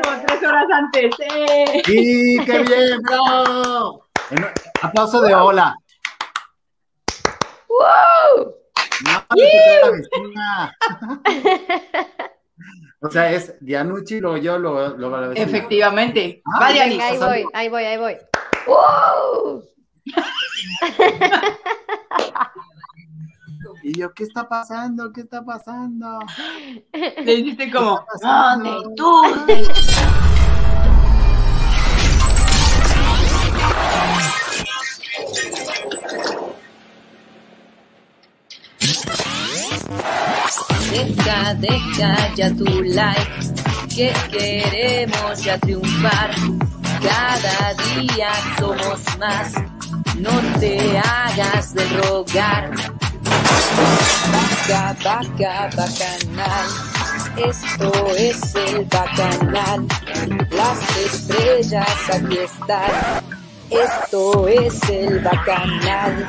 como tres horas antes. ¡eh! ¡Sí, qué bien, bro! Aplauso de hola. ¡Wow! No, no vecina. O sea, es Dianucci, luego yo, luego, luego la vecina. Efectivamente. Ah, Va, venga, Dianis. Ahí sea, voy, ahí voy, ahí voy. ¡Wow! Y yo, ¿qué está pasando? ¿Qué está pasando? Le dijiste como. ¿dónde tú? Deja, deja ya tu like, que queremos ya triunfar. Cada día somos más, no te hagas de rogar. Vaca, vaca, bacanal, esto es el bacanal. Las estrellas aquí están, esto es el bacanal.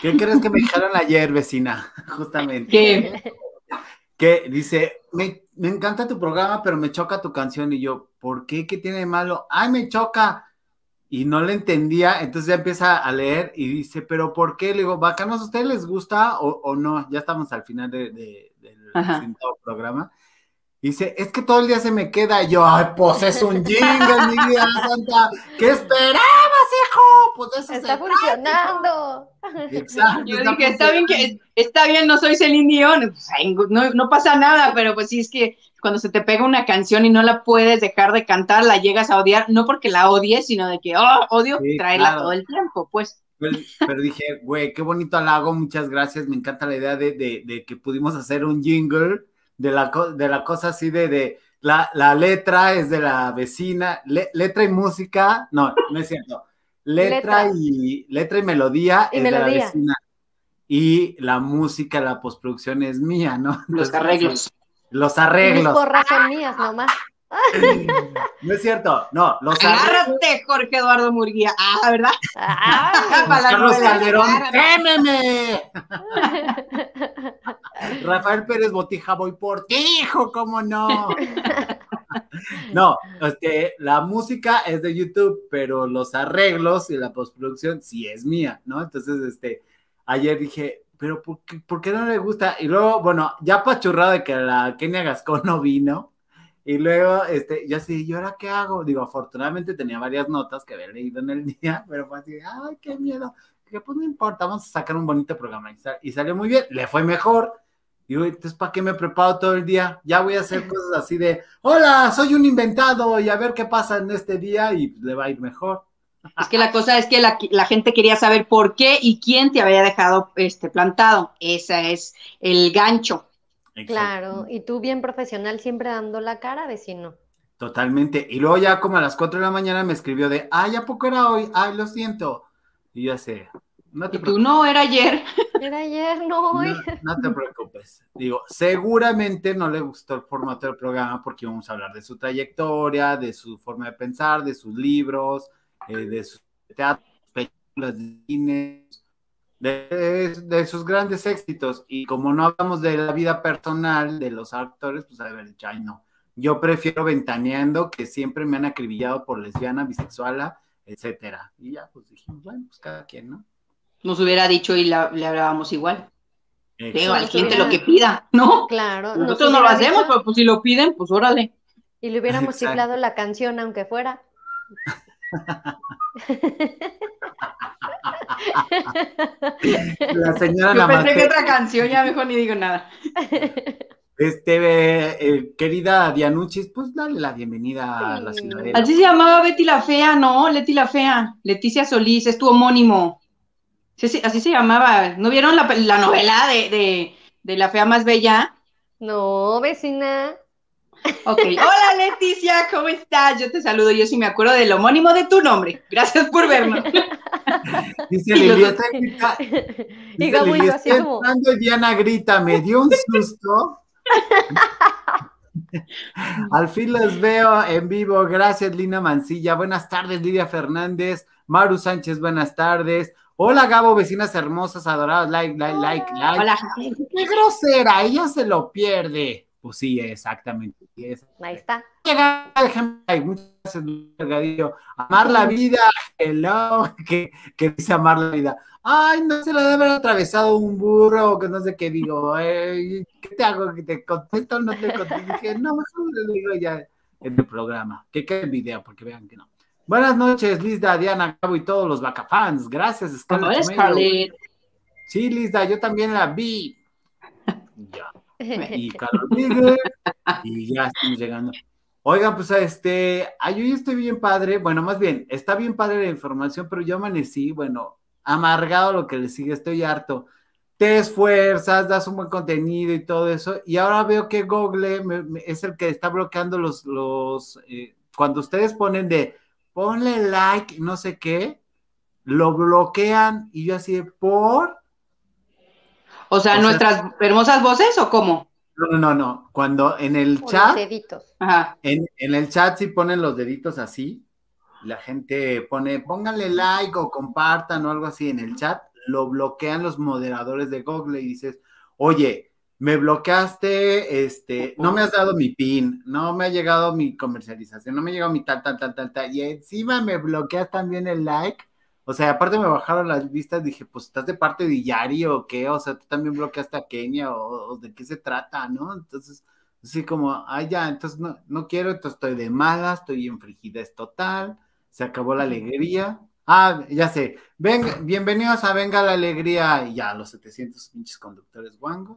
¿Qué crees que me dijeron ayer, vecina? Justamente. ¿Qué? Que dice, me, me encanta tu programa, pero me choca tu canción. Y yo, ¿por qué? ¿Qué tiene de malo? ¡Ay, me choca! Y no le entendía, entonces ya empieza a leer y dice, ¿pero por qué? Le digo, bacanos, ¿a ustedes les gusta o, o no? Ya estamos al final de- de- del programa. Dice, es que todo el día se me queda. Y yo, ay, pues es un jingle, mi vida santa. ¿Qué esperabas, hijo? Pues eso se Está trata. funcionando. Exacto. Yo dije, está bien que, está bien, no soy Celine Dion, pues, ay, no, no pasa nada, pero pues sí es que cuando se te pega una canción y no la puedes dejar de cantar, la llegas a odiar, no porque la odies, sino de que, oh, odio Sí, traerla claro. todo el tiempo, pues. Pero, pero dije, güey, qué bonito halago, muchas gracias. Me encanta la idea de, de- de que pudimos hacer un jingle de la, co- de la cosa así de, de la, la letra es de la vecina, le- letra y música, no, no es cierto. Letra, Letra. y letra y melodía Y es de la vecina. Y la música, la postproducción es mía, ¿no? Los Entonces, arreglos. Los arreglos. porras son mías nomás. No es cierto, no, los arreglos. Agárrate, Jorge Eduardo Murguía. Ah, ¿verdad? Para Carlos novela. Calderón. ¡témeme! Rafael Pérez Botija, voy por ti, hijo, ¿cómo no? No, este, la música es de YouTube, pero los arreglos y la postproducción sí es mía, ¿no? Entonces, este, ayer dije, pero ¿por qué, por qué no le gusta? Y luego, bueno, ya pachurrado de que la Kenia Gascón no vino, y luego, este, yo así, ¿y ahora qué hago? Digo, afortunadamente tenía varias notas que había leído en el día, pero fue así, ay, qué miedo. Que pues no importa, vamos a sacar un bonito programa. Y, sa- y salió muy bien, le fue mejor. Digo, entonces, ¿para qué me preparo todo el día? Ya voy a hacer cosas así de, hola, soy un inventado y a ver qué pasa en este día y le va a ir mejor. Es que la cosa es que la, la gente quería saber por qué y quién te había dejado este plantado. Ese es el gancho. Claro, y tú bien profesional siempre dando la cara, vecino. Totalmente. Y luego ya como a las 4 de la mañana me escribió de, ay, ¿a poco era hoy? Ay, lo siento. Y yo sé, no te Y tú preocupes. no, era ayer. Era ayer, no hoy. No, no te preocupes. Digo, seguramente no le gustó el formato del programa porque íbamos a hablar de su trayectoria, de su forma de pensar, de sus libros, eh, de sus teatros, películas de cine, de, de sus grandes éxitos. Y como no hablamos de la vida personal de los actores, pues a dicho, ay, no. Yo prefiero ventaneando que siempre me han acribillado por lesbiana, bisexuala, etcétera. Y ya, pues dijimos, bueno, pues cada quien, ¿no? Nos hubiera dicho y la- le hablábamos igual. Digo, la gente lo que pida, ¿no? Claro. nos Nosotros no lo hacemos, dicho pero pues si lo piden, pues órale. Y le hubiéramos Exacto. chiflado la canción, aunque fuera. La señora Yo pensé que otra canción, ya mejor ni digo nada. Este, eh, querida Dianuchis, pues dale la bienvenida a la ciudadela. Así se llamaba Betty la Fea, ¿no? Leti la Fea. Leticia Solís, es tu homónimo. Sí, sí, así se llamaba. ¿No vieron la, la novela de, de, de La Fea Más Bella? No, vecina. Ok. Hola Leticia, ¿cómo estás? Yo te saludo, yo sí me acuerdo del homónimo de tu nombre. Gracias por vernos. Dice Lili, está como Diana grita, me dio un susto. Al fin los veo en vivo. Gracias, Lina Mancilla. Buenas tardes, Lidia Fernández. Maru Sánchez, buenas tardes. Hola Gabo, vecinas hermosas, adoradas, like, like, like, like. Hola. Qué grosera, ella se lo pierde. Pues sí, exactamente. Es. Ahí está. Llega, déjenme like. Muchas gracias, Luis Delgadillo. Amar la vida, hello, que, que dice amar la vida. Ay, no se le debe haber atravesado un burro, o que no sé qué digo. Ay, ¿Qué te hago? ¿Que te contesto o no te contesto? Dije, no, mejor le digo ya en el programa. Que quede el video, porque vean que no. Buenas noches, Lizda, Diana, Cabo y todos los Bacafans. Gracias, ¿Cómo Scarlett es, Romero. Scarlett? Sí, Lizda, yo también la vi. Ya. Y y ya estamos llegando. Oigan, pues este, ay, estoy bien padre. Bueno, más bien, está bien padre la información, pero yo amanecí, bueno, amargado lo que le sigue, estoy harto. Te esfuerzas, das un buen contenido y todo eso, y ahora veo que Google me- me- es el que está bloqueando los, los, eh, cuando ustedes ponen de ponle like, no sé qué, lo bloquean, y yo así de, por. O sea, O sea- nuestras hermosas voces o cómo? No, no, no, no. Cuando en el los chat, deditos. Ajá. en, en el chat sí ponen los deditos así, la gente pone, pónganle like o compartan o algo así en el chat, lo bloquean los moderadores de Google y dices, oye, me bloqueaste, este, no me has dado mi pin, no me ha llegado mi comercialización, no me ha llegado mi tal, tal, tal, tal, tal, y encima me bloqueas también el like. O sea, aparte me bajaron las vistas, dije, pues estás de parte de Yari o qué, o sea, tú también bloqueaste a Kenia o, o de qué se trata, ¿no? Entonces, así como, ah, ya, entonces no, no quiero, entonces estoy de mala, estoy en frigidez total, se acabó la alegría. Ah, ya sé, ven, bienvenidos a Venga la Alegría, y ya, los 700 pinches conductores guangos,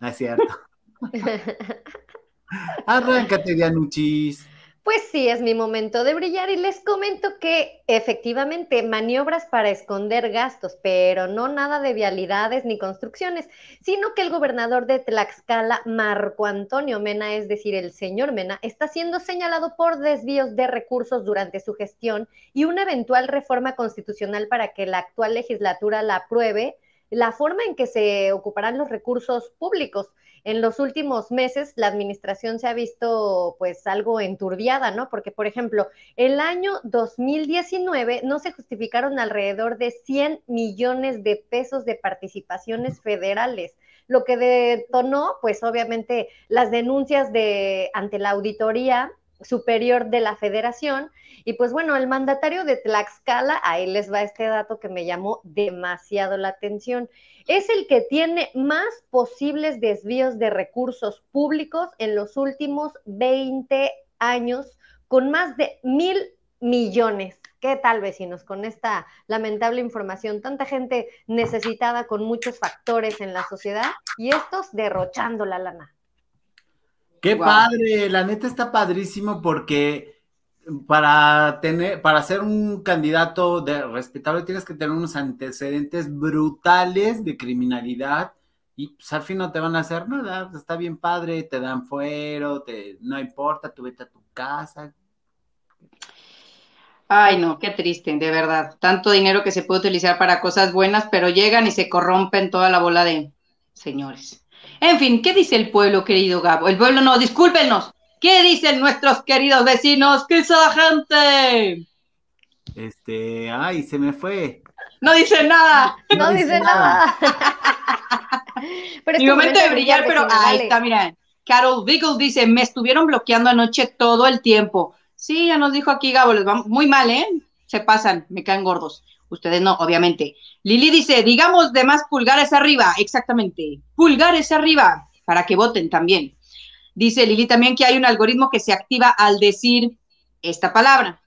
no es cierto. Arráncate, Dianuchis. Pues sí, es mi momento de brillar y les comento que efectivamente maniobras para esconder gastos, pero no nada de vialidades ni construcciones, sino que el gobernador de Tlaxcala, Marco Antonio Mena, es decir, el señor Mena, está siendo señalado por desvíos de recursos durante su gestión y una eventual reforma constitucional para que la actual legislatura la apruebe, la forma en que se ocuparán los recursos públicos en los últimos meses la administración se ha visto pues algo enturbiada, ¿no? Porque, por ejemplo, el año 2019 no se justificaron alrededor de 100 millones de pesos de participaciones federales, lo que detonó pues obviamente las denuncias de ante la auditoría superior de la federación y pues bueno, el mandatario de Tlaxcala, ahí les va este dato que me llamó demasiado la atención es el que tiene más posibles desvíos de recursos públicos en los últimos 20 años, con más de mil millones. ¿Qué tal, vecinos, con esta lamentable información? Tanta gente necesitada con muchos factores en la sociedad y estos derrochando la lana. Qué Wow. padre, la neta está padrísimo porque para tener, para ser un candidato de respetable tienes que tener unos antecedentes brutales de criminalidad y pues al fin no te van a hacer nada, está bien padre, te dan fuero, te, no importa, tú vete a tu casa. Ay, no, qué triste, de verdad. Tanto dinero que se puede utilizar para cosas buenas, pero llegan y se corrompen toda la bola de señores. En fin, ¿qué dice el pueblo, querido Gabo? El pueblo no, discúlpenos. ¿Qué dicen nuestros queridos vecinos? ¿Qué dice la gente? Este, ay, se me fue. No dice nada. No, No dice dice nada. Pero Mi momento de brillar, pero ahí está, mira. Carol Beagle dice, me estuvieron bloqueando anoche todo el tiempo. Sí, ya nos dijo aquí Gabo, les va muy mal, ¿eh? Se pasan, me caen gordos. Ustedes no, obviamente. Lili dice, digamos de más pulgares arriba, exactamente. Pulgares arriba, para que voten también. Dice Lili también que hay un algoritmo que se activa al decir esta palabra.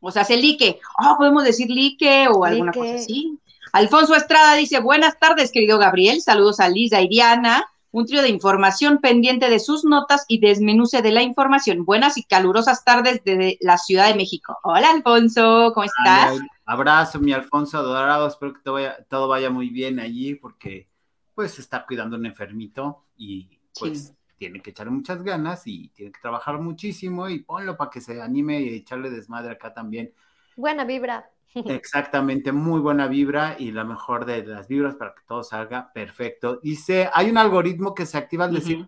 O sea, se like. Oh, podemos decir like o alguna Like. cosa así. Alfonso Estrada dice, buenas tardes, querido Gabriel. Saludos a Lisa y Diana. Un trío de información pendiente de sus notas y desmenuce de la información. Buenas y calurosas tardes desde la Ciudad de México. Hola, Alfonso, ¿cómo estás? Ay, abrazo, mi Alfonso adorado, espero que todo vaya, todo vaya muy bien allí porque pues está cuidando a un enfermito y pues Sí. tiene que echarle muchas ganas y tiene que trabajar muchísimo y ponlo para que se anime y echarle desmadre acá también. Buena vibra. Exactamente, muy buena vibra y la mejor de las vibras para que todo salga perfecto. Dice, hay un algoritmo que se activa al decir, Ujú.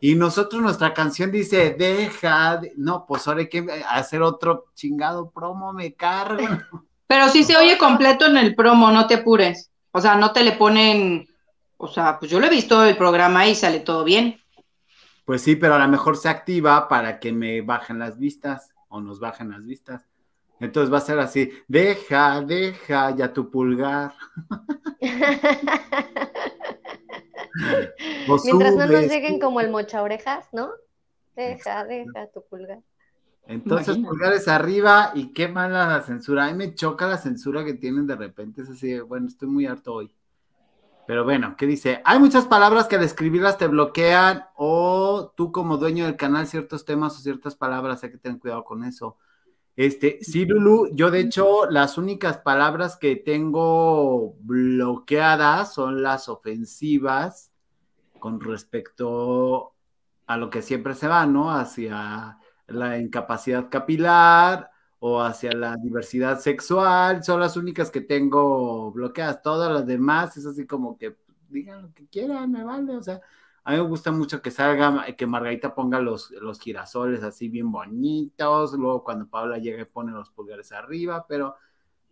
y nosotros nuestra canción dice, deja, de-". no, pues ahora hay que hacer otro chingado promo, me cargo. Pero sí se oye completo en el promo, no te apures. O sea, no te le ponen, o sea, pues yo lo he visto el programa y sale todo bien. Pues sí, pero a lo mejor se activa para que me bajen las vistas o nos bajen las vistas. Entonces va a ser así, deja, deja ya tu pulgar. Mientras no nos lleguen como el mocha orejas, ¿no? Deja, deja tu pulgar. Entonces, Imagínate. pulgares arriba y qué mala la censura. A mí me choca la censura que tienen de repente. Es así, bueno, estoy muy harto hoy. Pero bueno, ¿qué dice? Hay muchas palabras que al escribirlas te bloquean o tú como dueño del canal ciertos temas o ciertas palabras, hay que tener cuidado con eso. Este, sí, Lulu, yo de hecho las únicas palabras que tengo bloqueadas son las ofensivas con respecto a lo que siempre se va, ¿no? Hacia la incapacidad capilar o hacia la diversidad sexual, son las únicas que tengo bloqueadas. Todas las demás es así como que digan lo que quieran, me vale. O sea, a mí me gusta mucho que salga, que Margarita ponga los, los girasoles así bien bonitos, luego cuando Paula llega y pone los pulgares arriba, pero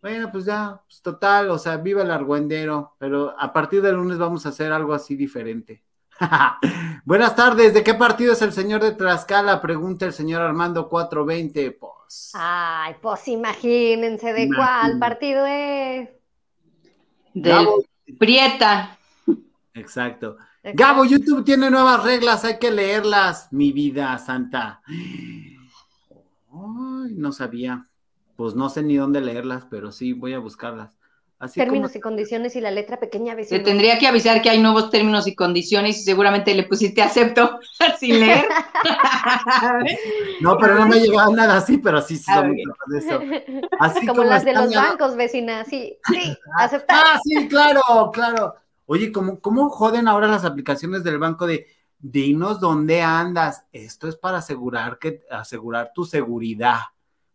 bueno, pues ya, pues total, o sea, viva el argüendero, pero a partir del lunes vamos a hacer algo así diferente. Buenas tardes, ¿de qué partido es el señor de Tlaxcala? Pregunta el señor Armando 420. Pues, Ay, pues imagínense de cuál partido es. Del Gabo, Prieta. exacto. Gabo, YouTube tiene nuevas reglas, hay que leerlas, mi vida santa. Ay, no sabía. Pues no sé ni dónde leerlas, pero sí voy a buscarlas. Así Términos como y condiciones y la letra pequeña Te vecino. tendría que avisar que hay nuevos términos y condiciones y seguramente le pusiste acepto sin leer. No, pero no me ha llegado nada así, pero sí, sí, Ah, de eso. Así Como las de los ya- bancos, vecina. Sí, sí, aceptar. Ah, sí, claro, claro. Oye, ¿cómo, cómo joden ahora las aplicaciones del banco de dinos dónde andas? Esto es para asegurar que, asegurar tu seguridad.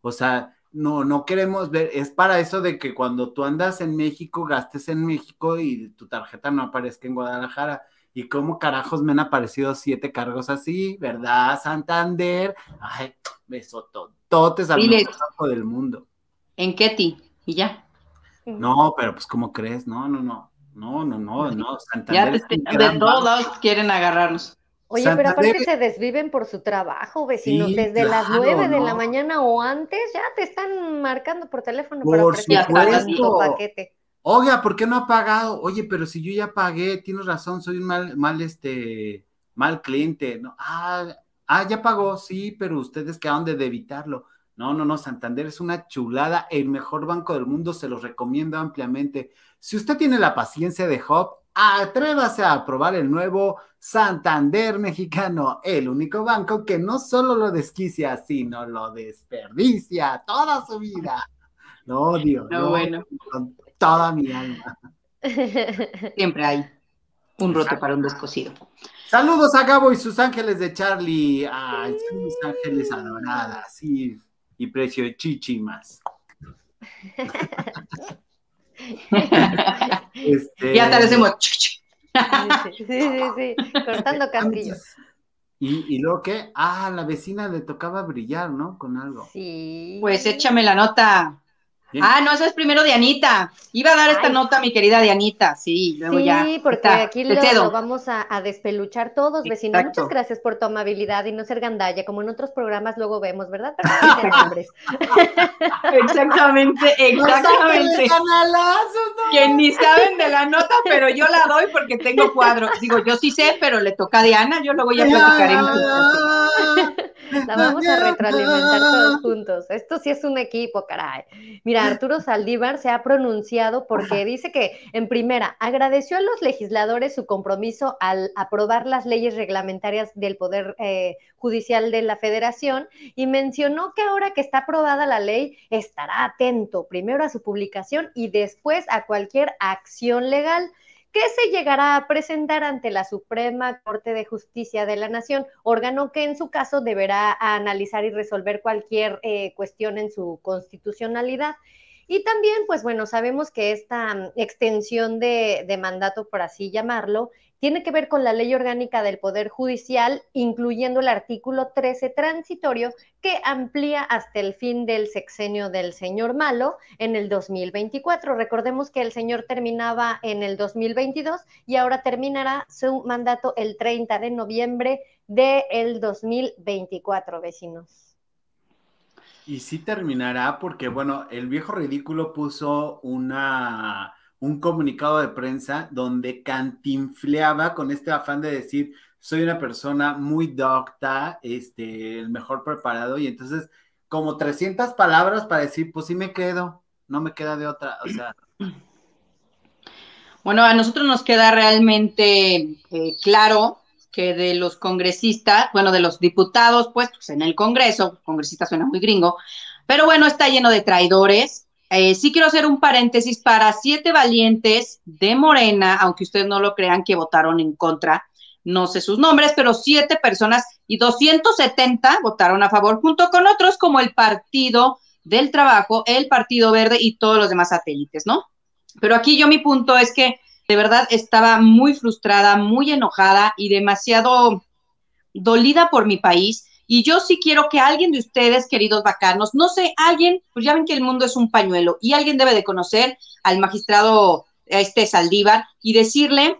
O sea, no, no queremos ver, es para eso de que cuando tú andas en México, gastes en México y tu tarjeta no aparezca en Guadalajara. ¿Y cómo carajos me han aparecido siete cargos así? ¿Verdad, Santander? Ay, al Diles. mejor banco del mundo. En Ketty. Y ya. No, pero pues, ¿cómo crees? No, no, no. No, no, no, no. Ya Santander te- es un de todos lados quieren agarrarnos. Oye, pero aparte se desviven por su trabajo, vecinos. Sí, Desde las nueve de la mañana o antes ya te están marcando por teléfono para Por ofrecerte supuesto. tu paquete. Oiga, ¿por qué no ha pagado? Oye, pero si yo ya pagué, tienes razón, soy un mal, mal, este, mal cliente. No, ah, ah, ya pagó, sí, pero ustedes quedaron de debitarlo. No, no, no, Santander es una chulada, el mejor banco del mundo, se los recomiendo ampliamente. Si usted tiene la paciencia de Hop, atrévase a probar el nuevo Santander mexicano, el único banco que no solo lo desquicia, sino lo desperdicia toda su vida. Lo odio, No, lo bueno. odio con toda mi alma. Siempre hay un roto para un descosido. Saludos a Gabo y sus ángeles de Charlie. Ay, son mis ángeles adoradas, sí. Y precio chichimas. Este, Ya te hacemos. Sí, sí, sí, sí, cortando castillos. ¿Y, y luego qué? Ah, la vecina le tocaba brillar, ¿no? Con algo. Sí. Pues échame la nota. Bien. Ah, no, esa es primero Dianita. Iba a dar esta nota mi querida Dianita, sí, luego Sí, ya. porque está, aquí lo, lo vamos a, a despeluchar todos, vecino. Exacto. Muchas gracias por tu amabilidad y no ser gandalla, como en otros programas luego vemos, ¿verdad? Pero no dicen nombres. Exactamente, exactamente. no! Que ni saben de la nota, pero yo la doy porque tengo cuadro. Digo, yo sí sé, pero le toca a Diana, yo luego ya platicaremos. La vamos a retroalimentar todos juntos. Esto sí es un equipo, caray. Mira, Arturo Saldívar se ha pronunciado porque dice que, en primera, agradeció a los legisladores su compromiso al aprobar las leyes reglamentarias del Poder eh, Judicial de la Federación y mencionó que ahora que está aprobada la ley, estará atento primero a su publicación y después a cualquier acción legal que se llegará a presentar ante la Suprema Corte de Justicia de la Nación, órgano que en su caso deberá analizar y resolver cualquier eh, cuestión en su constitucionalidad. Y también, pues bueno, sabemos que esta mm, extensión de, de mandato, por así llamarlo, tiene que ver con la ley orgánica del Poder Judicial, incluyendo el artículo 13 transitorio que amplía hasta el fin del sexenio del señor Malo en el 2024. Recordemos que el señor terminaba en el 2022 y ahora terminará su mandato el 30 de noviembre del 2024, vecinos. Y sí terminará porque, bueno, el viejo ridículo puso una un comunicado de prensa donde cantinfleaba con este afán de decir, soy una persona muy docta, este, el mejor preparado, y entonces como 300 palabras para decir, pues sí me quedo, no me queda de otra, o sea. Bueno, a nosotros nos queda realmente eh, claro que de los congresistas, bueno, de los diputados puestos en el Congreso, congresista suena muy gringo, pero bueno, está lleno de traidores, eh, sí quiero hacer un paréntesis para siete valientes de Morena, aunque ustedes no lo crean que votaron en contra, no sé sus nombres, pero siete personas y 270 votaron a favor, junto con otros como el Partido del Trabajo, el Partido Verde y todos los demás satélites, ¿no? Pero aquí yo mi punto es que de verdad estaba muy frustrada, muy enojada y demasiado dolida por mi país y yo sí quiero que alguien de ustedes, queridos bacanos, no sé, alguien, pues ya ven que el mundo es un pañuelo y alguien debe de conocer al magistrado este Saldívar y decirle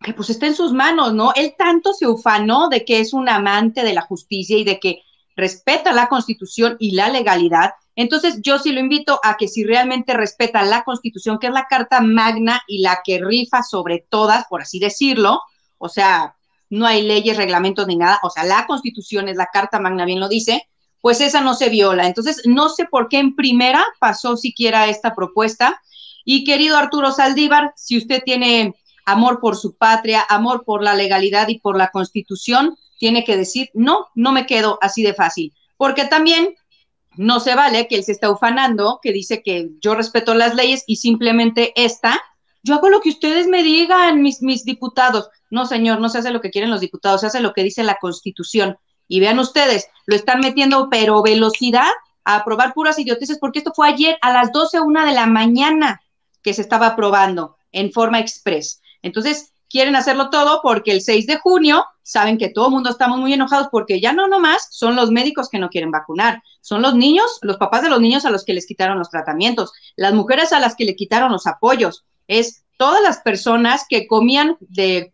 que pues está en sus manos, ¿no? Él tanto se ufanó de que es un amante de la justicia y de que respeta la constitución y la legalidad. Entonces yo sí lo invito a que si realmente respeta la constitución, que es la carta magna y la que rifa sobre todas, por así decirlo, o sea, no hay leyes, reglamentos ni nada, o sea, la constitución es la Carta Magna, bien lo dice, pues esa no se viola. Entonces, no sé por qué en primera pasó siquiera esta propuesta. Y querido Arturo Saldívar, si usted tiene amor por su patria, amor por la legalidad y por la constitución, tiene que decir, no, no me quedo así de fácil. Porque también no se vale que él se está ufanando, que dice que yo respeto las leyes y simplemente esta, yo hago lo que ustedes me digan, mis, mis diputados. No, señor, no se hace lo que quieren los diputados, se hace lo que dice la Constitución. Y vean ustedes, lo están metiendo, pero velocidad a aprobar puras idioteces, porque esto fue ayer a las 12, una de la mañana que se estaba aprobando en forma express. Entonces, quieren hacerlo todo porque el 6 de junio saben que todo el mundo estamos muy enojados porque ya no nomás son los médicos que no quieren vacunar, son los niños, los papás de los niños a los que les quitaron los tratamientos, las mujeres a las que le quitaron los apoyos, es todas las personas que comían de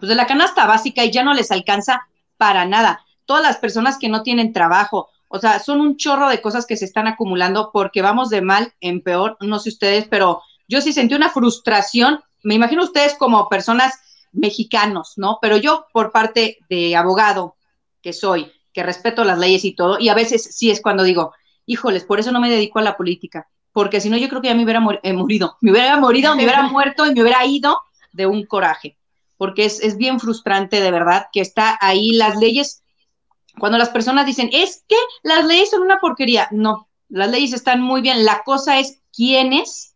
pues de la canasta básica y ya no les alcanza para nada. Todas las personas que no tienen trabajo, o sea, son un chorro de cosas que se están acumulando porque vamos de mal en peor, no sé ustedes, pero yo sí sentí una frustración, me imagino ustedes como personas mexicanos, ¿no? Pero yo por parte de abogado que soy, que respeto las leyes y todo, y a veces sí es cuando digo, híjoles, por eso no me dedico a la política, porque si no yo creo que ya me hubiera eh, morido, me hubiera morido, me hubiera muerto y me hubiera ido de un coraje porque es, bien frustrante de verdad que está ahí las leyes, cuando las personas dicen, es que las leyes son una porquería, no, las leyes están muy bien, la cosa es quiénes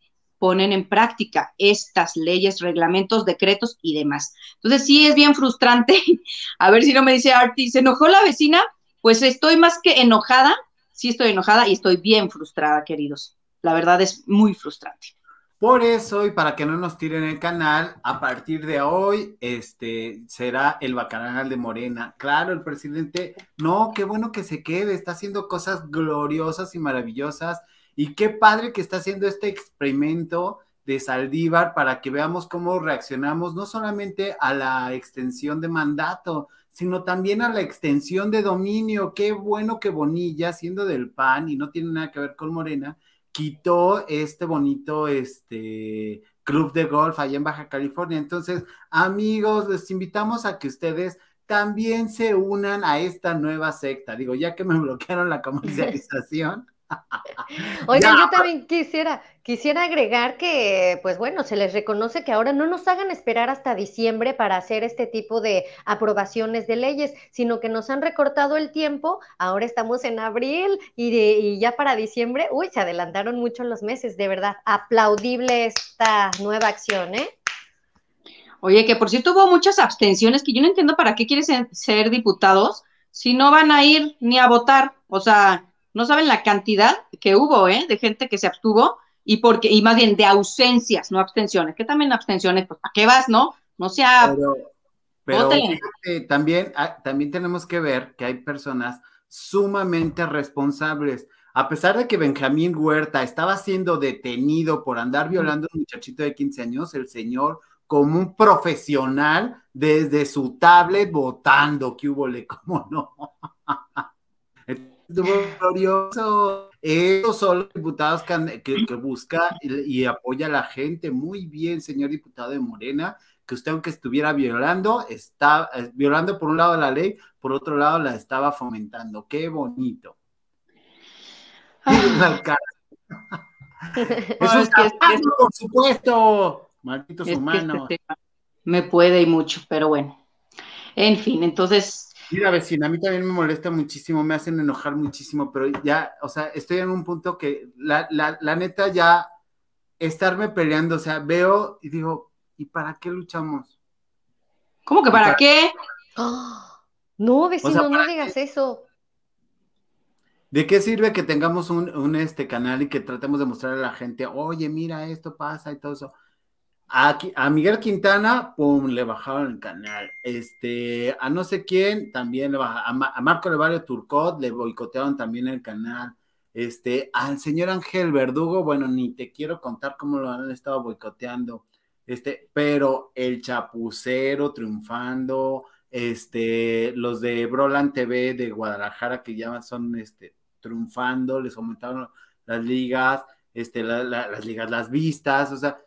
ponen en práctica estas leyes, reglamentos, decretos y demás. Entonces sí es bien frustrante, a ver si no me dice Arti, ¿se enojó la vecina? Pues estoy más que enojada, sí estoy enojada y estoy bien frustrada, queridos. La verdad es muy frustrante. Por eso, y para que no nos tiren el canal, a partir de hoy, este, será el bacanal de Morena. Claro, el presidente, no, qué bueno que se quede, está haciendo cosas gloriosas y maravillosas. Y qué padre que está haciendo este experimento de Saldívar para que veamos cómo reaccionamos, no solamente a la extensión de mandato, sino también a la extensión de dominio. Qué bueno que Bonilla, siendo del PAN y no tiene nada que ver con Morena, quitó este bonito este, club de golf allá en Baja California. Entonces, amigos, les invitamos a que ustedes también se unan a esta nueva secta. Digo, ya que me bloquearon la comercialización. Oigan, yo también quisiera, quisiera agregar que, pues bueno, se les reconoce que ahora no nos hagan esperar hasta diciembre para hacer este tipo de aprobaciones de leyes, sino que nos han recortado el tiempo. Ahora estamos en abril y, y ya para diciembre, uy, se adelantaron mucho los meses, de verdad. Aplaudible esta nueva acción, ¿eh? Oye, que por cierto hubo muchas abstenciones que yo no entiendo para qué quieren ser diputados si no van a ir ni a votar. O sea, no saben la cantidad que hubo, ¿eh? De gente que se abstuvo. y porque, y más bien de ausencias, no abstenciones, que también abstenciones, pues ¿para qué vas, no? No sea. Pero, pero fíjate, también, ah, también tenemos que ver que hay personas sumamente responsables. A pesar de que Benjamín Huerta estaba siendo detenido por andar violando a un muchachito de 15 años, el señor, como un profesional, desde su tablet votando, que hubo le, cómo no. Glorioso. Estos son los diputados que, busca y, apoya a la gente. Muy bien, señor diputado de Morena, que usted aunque estuviera violando, está eh, violando por un lado la ley, por otro lado la estaba fomentando. Qué bonito. Eso es, que, por supuesto. Malditos humanos. me puede y mucho, pero bueno. En fin, entonces. Mira, vecina, a mí también me molesta muchísimo, me hacen enojar muchísimo, pero ya, o sea, estoy en un punto que la, la neta ya estarme peleando, o sea, veo y digo, ¿y para qué luchamos? ¿Cómo que para, qué? no, vecino, no digas eso. ¿De qué sirve que tengamos un, este canal y que tratemos de mostrarle a la gente, oye, mira, esto pasa y todo eso? A, Miguel Quintana, pum, le bajaron el canal. Este, a no sé quién, también le bajaron. A, Marco Levario Turcot le boicotearon también el canal. Este, al señor Ángel Verdugo, bueno, ni te quiero contar cómo lo han estado boicoteando. Este, pero el chapucero triunfando, este, los de Broland TV de Guadalajara que ya son este, triunfando, les aumentaron las ligas, este, las ligas, las vistas, o sea,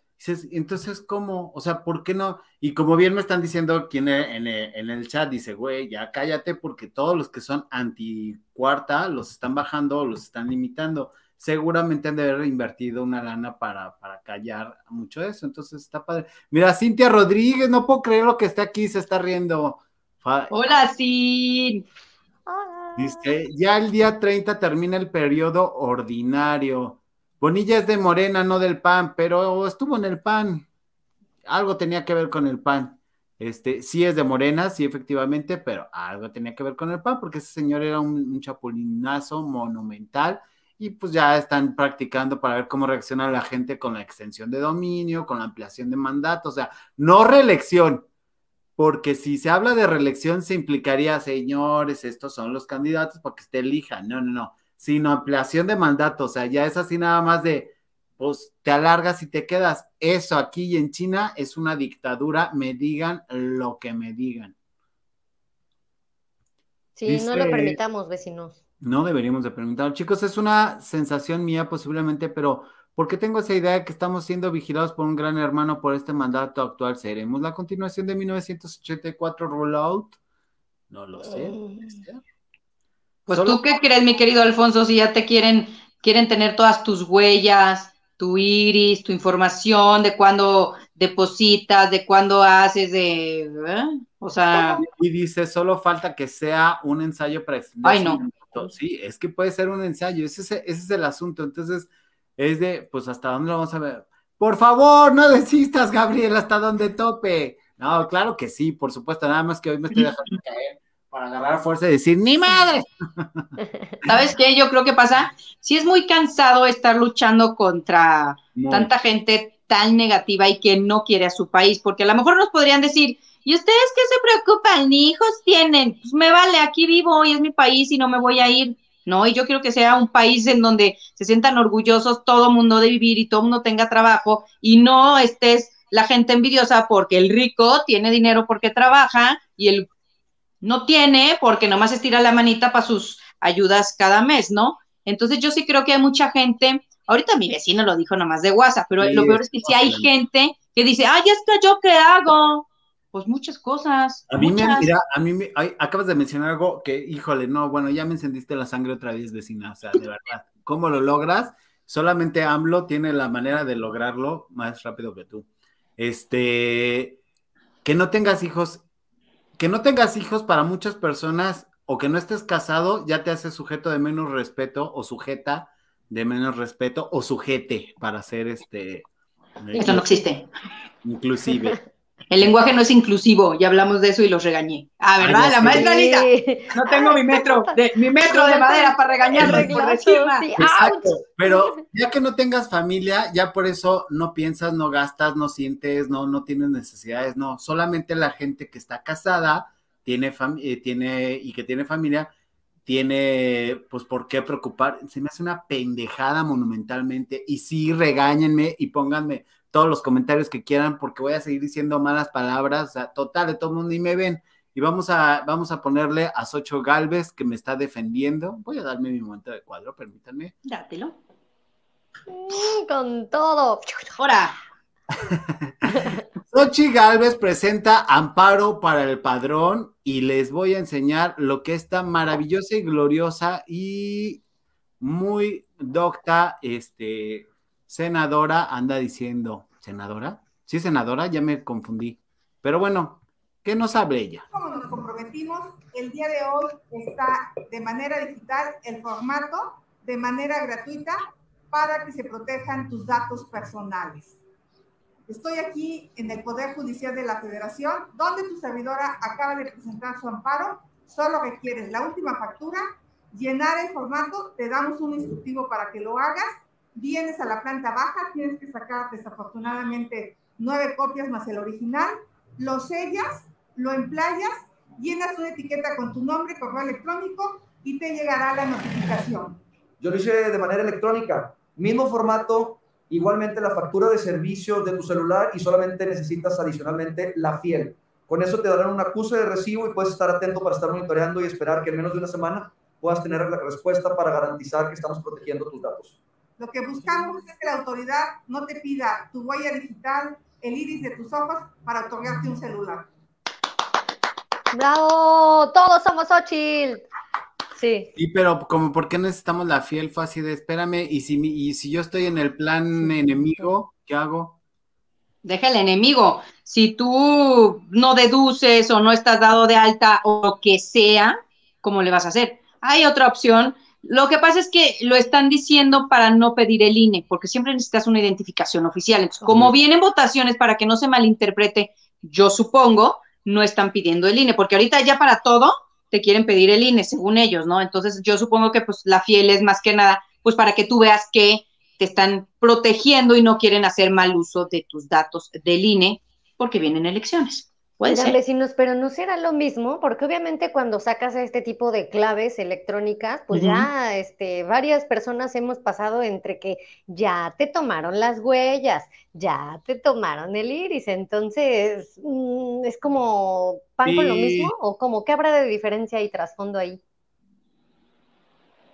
entonces, ¿cómo? O sea, ¿por qué no? Y como bien me están diciendo aquí en el, chat, dice, güey, ya cállate porque todos los que son anti-cuarta los están bajando, los están limitando. Seguramente han de haber invertido una lana para, para callar mucho eso. Entonces está padre. Mira, Cintia Rodríguez, no puedo creer lo que está aquí, se está riendo. Hola, Cintia. Dice, ya el día 30 termina el periodo ordinario. Bonilla es de Morena, no del PAN, pero estuvo en el PAN. Algo tenía que ver con el PAN. Este, sí es de Morena, sí, efectivamente, pero algo tenía que ver con el PAN, porque ese señor era un, chapulinazo monumental y pues ya están practicando para ver cómo reacciona la gente con la extensión de dominio, con la ampliación de mandato, o sea, no reelección, porque si se habla de reelección se implicaría, señores, estos son los candidatos porque usted elija, no, no, no, sino ampliación de mandato, o sea, ya es así nada más de, pues te alargas y te quedas. Eso aquí y en China es una dictadura, me digan lo que me digan. Sí, no le permitamos, vecinos. No deberíamos de permitirlo. Chicos, es una sensación mía posiblemente, pero ¿Por qué tengo esa idea de que estamos siendo vigilados por un gran hermano por este mandato actual? ¿Seremos la continuación de 1984 rollout? No lo sé. Pues tú qué crees, mi querido Alfonso, si ya te quieren, quieren tener todas tus huellas, tu iris, tu información de cuándo depositas, de cuándo haces, de, ¿eh? o sea. Y dice, solo falta que sea un ensayo para Ay, no. Sí, es que puede ser un ensayo, ese, ese es el asunto. Entonces, es de, pues, ¿hasta dónde lo vamos a ver? Por favor, no desistas, Gabriel, hasta donde tope. No, claro que sí, por supuesto, nada más que hoy me estoy dejando caer para agarrar fuerza y decir, ¡ni madre! ¿Sabes qué? Yo creo que pasa, sí es muy cansado estar luchando contra tanta gente tan negativa y que no quiere a su país, porque a lo mejor nos podrían decir, ¿y ustedes qué se preocupan? Ni hijos tienen, pues me vale, aquí vivo y es mi país y no me voy a ir. ¿no? Y yo quiero que sea un país en donde se sientan orgullosos todo mundo de vivir y todo mundo tenga trabajo y no estés la gente envidiosa porque el rico tiene dinero porque trabaja y el no tiene porque nomás estira la manita para sus ayudas cada mes, ¿no? Entonces yo sí creo que hay mucha gente, ahorita mi vecino lo dijo nomás de WhatsApp, pero lo peor es que sí hay gente que dice, ay, es que yo qué hago, pues muchas cosas. A mí me, mira, a mí me, acabas de mencionar algo que, híjole, no, bueno, ya me encendiste la sangre otra vez, vecina, o sea, de verdad, ¿cómo lo logras? Solamente AMLO tiene la manera de lograrlo más rápido que tú. Este, que no tengas hijos, que no tengas hijos para muchas personas o que no estés casado ya te hace sujeto de menos respeto o sujeta de menos respeto o sujete para ser este. Eso no existe. Inclusive. El lenguaje no es inclusivo, ya hablamos de eso y los regañé. Ah, ¿verdad? Ay, la maestra Anita. No tengo mi metro, de, mi metro de madera para por sí. Exacto, pero ya que no tengas familia, ya por eso no piensas, no gastas, no sientes, no, no tienes necesidades, no. Solamente la gente que está casada tiene, eh, tiene y que tiene familia tiene, pues, por qué preocupar. Se me hace una pendejada monumentalmente. Y sí, regáñenme y pónganme todos los comentarios que quieran, porque voy a seguir diciendo malas palabras. O sea, total, de todo el mundo ni me ven. Y vamos a, vamos a ponerle a Socho Galvez, que me está defendiendo. Voy a darme mi momento de cuadro, permítanme. Dátelo. Mm, Con todo. Ahora, Sochi Galvez presenta Amparo para el Padrón y les voy a enseñar lo que esta maravillosa y gloriosa y muy docta este, senadora anda diciendo. ¿Senadora? Sí, senadora, ya me confundí. Pero bueno, que nos hable ella. como nos comprometimos, el día de hoy está de manera digital el formato de manera gratuita para que se protejan tus datos personales. Estoy aquí en el Poder Judicial de la Federación, donde tu servidora acaba de presentar su amparo. Solo requieres la última factura, llenar el formato, te damos un instructivo para que lo hagas. Vienes a la planta baja, tienes que sacar desafortunadamente nueve copias más el original, lo sellas, lo emplayas, llenas una etiqueta con tu nombre, correo electrónico y te llegará la notificación. Yo lo hice de manera electrónica, mismo formato, igualmente la factura de servicio de tu celular y solamente necesitas adicionalmente la fiel. Con eso te darán un acuse de recibo y puedes estar atento para estar monitoreando y esperar que en menos de una semana puedas tener la respuesta para garantizar que estamos protegiendo tus datos. Lo que buscamos es que la autoridad no te pida tu huella digital, el iris de tus ojos para otorgarte un celular. ¡Bravo! Todos somos Ochil. Sí. Y pero como por qué necesitamos la fiel así de espérame y si mi- y si yo estoy en el plan enemigo, ¿qué hago? deja el enemigo. Si tú no deduces o no estás dado de alta o lo que sea, ¿cómo le vas a hacer? Hay otra opción. Lo que pasa es que lo están diciendo para no pedir el INE, porque siempre necesitas una identificación oficial. Entonces, como vienen votaciones para que no se malinterprete, yo supongo, no están pidiendo el INE, porque ahorita ya para todo te quieren pedir el INE, según ellos, ¿no? Entonces, yo supongo que pues la fiel es más que nada, pues para que tú veas que te están protegiendo y no quieren hacer mal uso de tus datos del INE, porque vienen elecciones. Puede ser. vecinos, pero no será lo mismo, porque obviamente cuando sacas este tipo de claves electrónicas, pues ya este, varias personas hemos pasado entre que ya te tomaron las huellas, ya te tomaron el iris, entonces mm, es como pan con lo mismo, o como qué habrá de diferencia y trasfondo ahí.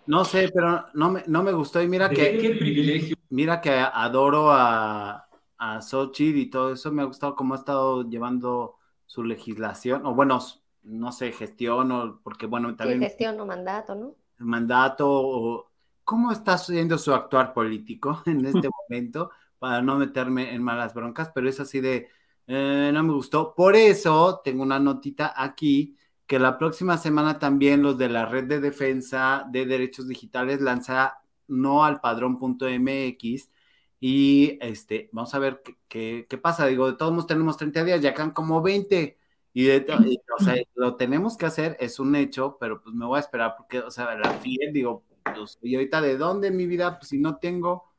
No sé, pero no me, no me gustó y mira que qué privilegio. mira que adoro a, a Xochitl y todo eso, me ha gustado cómo ha estado llevando su legislación, o bueno, no sé, gestión, o porque bueno, Sí, también gestión o mandato, ¿no? mandato, o cómo está siendo su actuar político en este momento, para no meterme en malas broncas, pero es así de, eh, no me gustó. Por eso tengo una notita aquí, que la próxima semana también los de la Red de Defensa de Derechos Digitales lanza no al padrón.mx y este, vamos a ver qué, qué, qué pasa. Digo, de todos modos tenemos 30 días, ya quedan como 20 y, de, y, o sea, lo tenemos que hacer, es un hecho, pero pues me voy a esperar porque, o sea, la fiel, digo, pues, y ahorita de dónde mi vida, pues si no tengo,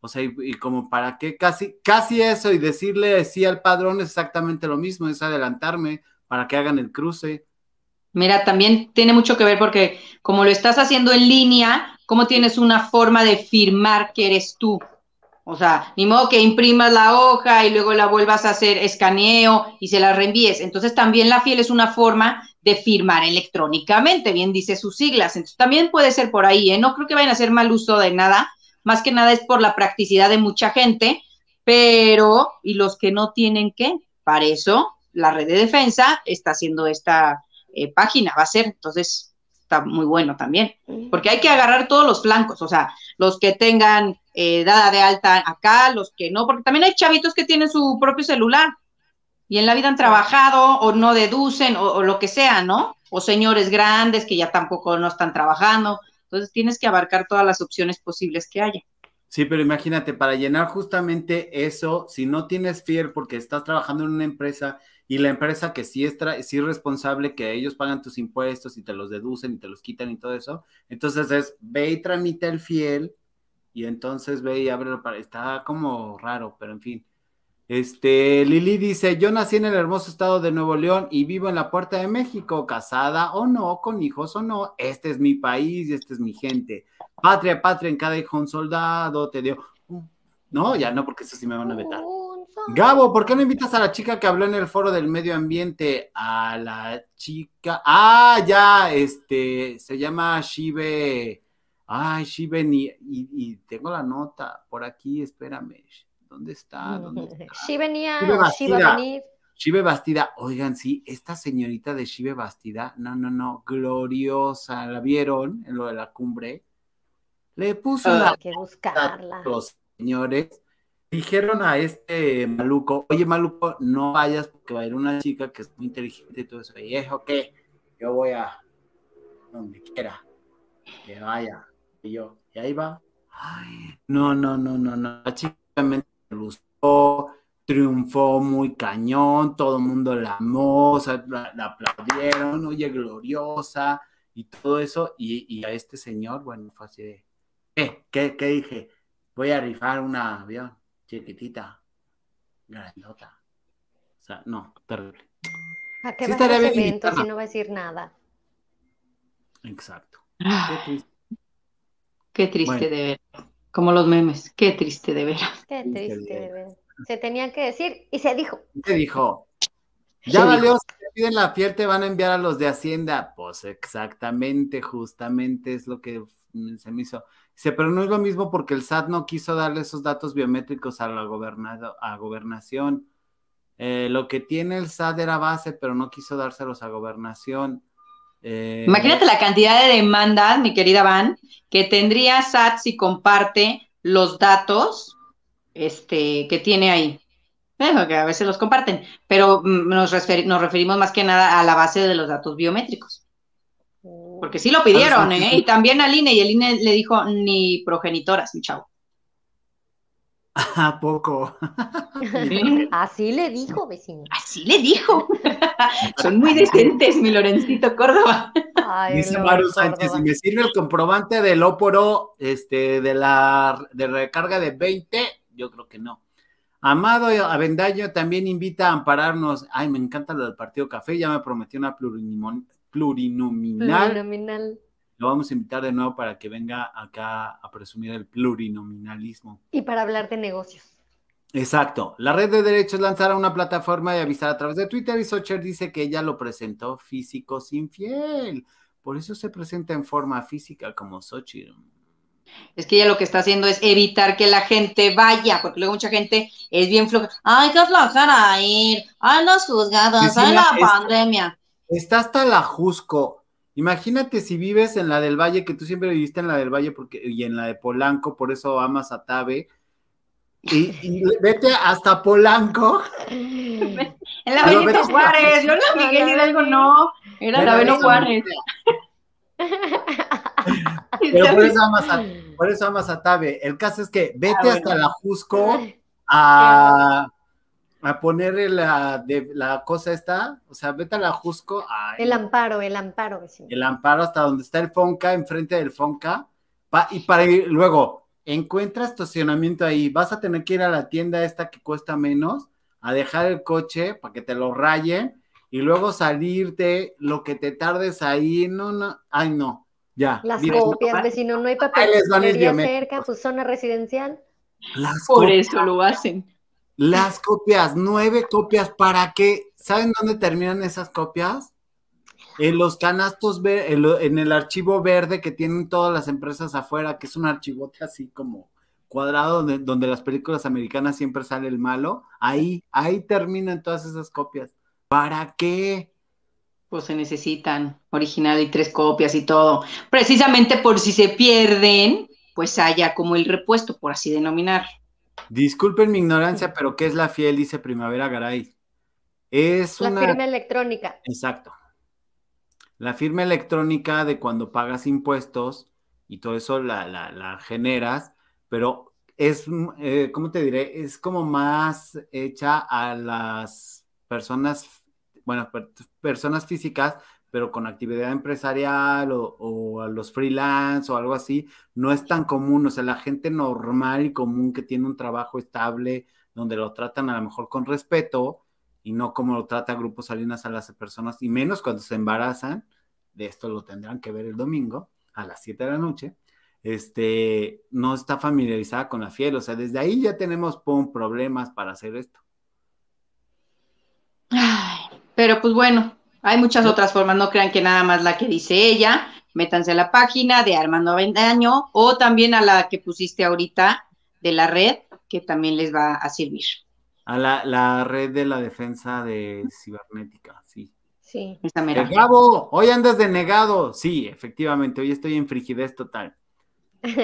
o sea, y, y, como para qué, casi, casi eso, y decirle sí al padrón es exactamente lo mismo, es adelantarme para que hagan el cruce. Mira, también tiene mucho que ver porque como lo estás haciendo en línea, ¿cómo tienes una forma de firmar que eres tú? O sea, ni modo que imprimas la hoja y luego la vuelvas a hacer escaneo y se la reenvíes. Entonces también la fiel es una forma de firmar electrónicamente, bien dice sus siglas. Entonces también puede ser por ahí, ¿eh? No creo que vayan a hacer mal uso de nada, más que nada es por la practicidad de mucha gente, pero, ¿y los que no tienen qué? Para eso la red de defensa está haciendo esta eh, página, va a ser, entonces está muy bueno también, porque hay que agarrar todos los flancos, o sea, los que tengan eh, dada de alta acá, los que no, porque también hay chavitos que tienen su propio celular y en la vida han trabajado o no deducen o, o lo que sea, ¿no? O señores grandes que ya tampoco no están trabajando, entonces tienes que abarcar todas las opciones posibles que haya. Sí, pero imagínate, para llenar justamente eso, si no tienes fiel porque estás trabajando en una empresa y la empresa que sí es, sí es responsable, que ellos pagan tus impuestos y te los deducen y te los quitan y todo eso, entonces es ve y tramita el fiel y entonces ve y ábrelo para... Está como raro, pero en fin. Este, Lili dice, yo nací en el hermoso estado de Nuevo León y vivo en la Puerta de México, casada o no, con hijos o no, este es mi país y esta es mi gente. Patria, patria, en cada hijo un soldado, te dio... No, ya no, porque eso sí me van a vetar. Gabo, ¿por qué no invitas a la chica que habló en el foro del medio ambiente? A la chica... Ah, ya, este, se llama Shive... Ay, Shive, y, y tengo la nota por aquí, espérame. ¿Dónde está? ¿Dónde Sí venía, sí va a venir. Shive Bastida, oigan, sí, esta señorita de Shive Bastida, no, no, no, gloriosa, ¿la vieron en lo de la cumbre? Le puso ah, que buscarla. los señores. Dijeron a este maluco, oye maluco, no vayas porque va a ir una chica que es muy inteligente y todo eso. Y es, ok, yo voy a donde quiera, que vaya. Y yo, y ahí va. Ay, no, no, no, no, no. La chica gustó, triunfó muy cañón, todo el mundo la amó, la, aplaudieron, oye, gloriosa y todo eso. Y, a este señor, bueno, fue así de, ¿qué? ¿Qué, dije? Voy a rifar una avión chiquitita, grandota. O sea, no, terrible. ¿A qué va a evento si no va a decir nada? Exacto. Qué triste, de ver. Como los memes. Qué triste de veras. Qué triste de veras. Se tenía que decir y se dijo. Se dijo. Ya valió, si te piden la fiel, te van a enviar a los de Hacienda. Pues exactamente, justamente es lo que se me hizo. Dice, pero no es lo mismo porque el SAT no quiso darle esos datos biométricos a la gobernado, a gobernación. Eh, lo que tiene el SAT era base, pero no quiso dárselos a gobernación. Eh, Imagínate la cantidad de demandas, mi querida Van, que tendría SAT si comparte los datos este, que tiene ahí. que a veces los comparten, pero mm, nos, nos, referimos más que nada a la base de los datos biométricos. Porque sí lo pidieron, ¿eh? Y también al INE, y el INE le dijo ni progenitoras, mi chavo. ¿A poco? Así le dijo, vecino. Así le dijo. Son muy decentes, mi Lorencito Córdoba. Dice Maru Sánchez, si me sirve el comprobante del óporo este, de la de recarga de 20, yo creo que no. Amado Avendaño también invita a ampararnos. Ay, me encanta lo del Partido Café, ya me prometió una plurinominal. Plurinominal lo vamos a invitar de nuevo para que venga acá a presumir el plurinominalismo. Y para hablar de negocios. Exacto. La red de derechos lanzará una plataforma y avisar a través de Twitter y Socher dice que ella lo presentó físico sin fiel. Por eso se presenta en forma física como Socher. Es que ella lo que está haciendo es evitar que la gente vaya, porque luego mucha gente es bien floja. Ay, qué flojera a ir. Ay, los juzgados. Ay, la pandemia. Está hasta la Jusco Imagínate si vives en la del Valle, que tú siempre viviste en la del Valle porque, y en la de Polanco, por eso amas a Tabe. Y, vete hasta Polanco. en la Benito Juárez, yo la Miguel Hidalgo no, era la Benito Juárez. Pero por eso, amas a, por eso amas a Tabe. El caso es que vete ah, hasta la Jusco a, a ponerle la, de, la cosa esta, o sea, vete a la Jusco. el amparo, el amparo. El amparo hasta donde está el Fonca, enfrente del Fonca, y para ir, luego, encuentra estacionamiento ahí, vas a tener que ir a la tienda esta que cuesta menos, a dejar el coche para que te lo rayen, y luego salirte, lo que te tardes ahí, no, no, ay no, ya. Las copias, vecino, no hay papel cerca, pues zona residencial. Por eso lo hacen. Las copias, nueve copias, ¿para qué? ¿Saben dónde terminan esas copias? En los canastos, en el archivo verde que tienen todas las empresas afuera, que es un archivote así como cuadrado donde, las películas americanas siempre sale el malo. Ahí, ahí terminan todas esas copias. ¿Para qué? Pues se necesitan original y tres copias y todo. Precisamente por si se pierden, pues haya como el repuesto, por así denominar. Disculpen mi ignorancia, pero ¿qué es la fiel? Dice Primavera Garay. Es la firma electrónica. Exacto. La firma electrónica de cuando pagas impuestos y todo eso la, la, generas, pero es, eh, ¿cómo te diré? Es como más hecha a las personas, bueno, personas físicas, pero con actividad empresarial o, a los freelance o algo así, no es tan común. O sea, la gente normal y común que tiene un trabajo estable, donde lo tratan a lo mejor con respeto y no como lo trata Grupo Salinas a las personas, y menos cuando se embarazan, de esto lo tendrán que ver el domingo a las 7 de la noche este, no está familiarizada con la fiel. O sea, desde ahí ya tenemos problemas para hacer esto. pero pues bueno, hay muchas otras formas. No crean que nada más la que dice ella. Métanse a la página de Armando Avendaño o también a la que pusiste ahorita de la red, que también les va a servir. A la, red de la defensa de cibernética, sí. Sí. Gabo, hoy andas denegado. Sí, efectivamente, hoy estoy en frigidez total.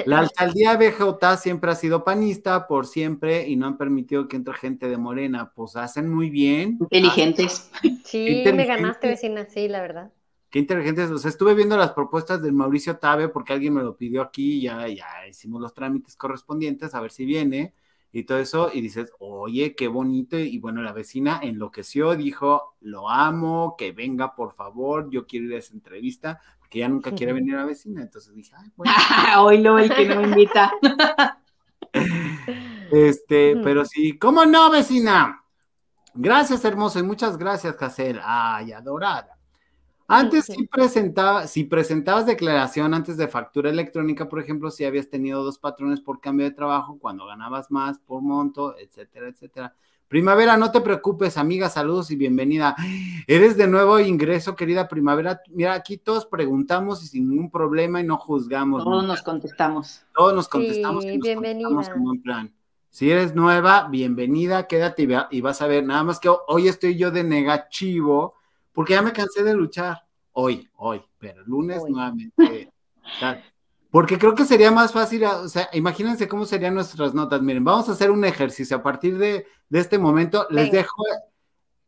La alcaldía BJ siempre ha sido panista por siempre y no han permitido que entre gente de Morena. Pues hacen muy bien. Inteligentes. Sí, me ganaste, vecina, sí, la verdad. Qué inteligentes. O sea, estuve viendo las propuestas del Mauricio Tabe porque alguien me lo pidió aquí y ya, ya hicimos los trámites correspondientes a ver si viene y todo eso. Y dices, oye, qué bonito. Y bueno, la vecina enloqueció, dijo, lo amo, que venga por favor, yo quiero ir a esa entrevista que ya nunca quiere venir a la vecina. Entonces dije, ay, bueno. Hoy lo el que no me invita. este, pero sí, ¿cómo no, vecina? Gracias, hermoso, y muchas gracias, Casel. Ay, adorada. Antes sí presentaba, si presentabas declaración antes de factura electrónica, por ejemplo, si habías tenido dos patrones por cambio de trabajo, cuando ganabas más por monto, etcétera, etcétera. Primavera, no te preocupes, amiga, saludos y bienvenida. Eres de nuevo ingreso, querida Primavera. Mira, aquí todos preguntamos y sin ningún problema y no juzgamos. Todos nos contestamos. Todos nos contestamos. Sí, bienvenida. plan. Si eres nueva, bienvenida, quédate y vas a ver. Nada más que hoy estoy yo de negativo porque ya me cansé de luchar. Hoy, hoy, pero el lunes nuevamente. Porque creo que sería más fácil, o sea, imagínense cómo serían nuestras notas. Miren, vamos a hacer un ejercicio a partir de, este momento. Les dejo,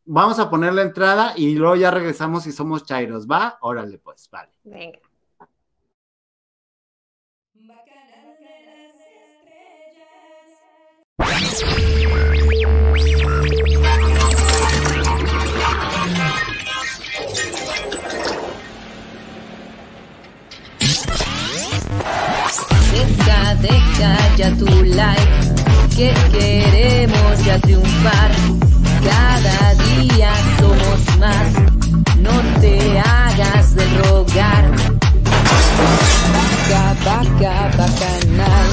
vamos a poner la entrada y luego ya regresamos y somos chairos, ¿va? Órale, pues, vale. Venga. Deja, deja ya tu like, que queremos ya triunfar. Cada día somos más, no te hagas de rogar. Vaca, vaca, bacanal,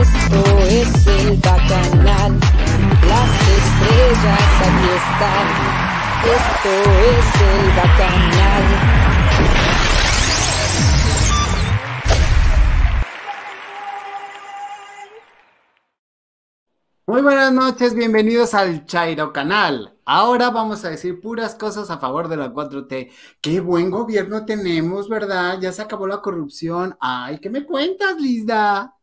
esto es el bacanal. Las estrellas aquí están, esto es el bacanal. Muy buenas noches, bienvenidos al Chairo Canal. Ahora vamos a decir puras cosas a favor de la 4T. Qué buen gobierno tenemos, ¿verdad? Ya se acabó la corrupción. Ay, ¿qué me cuentas, Lisa?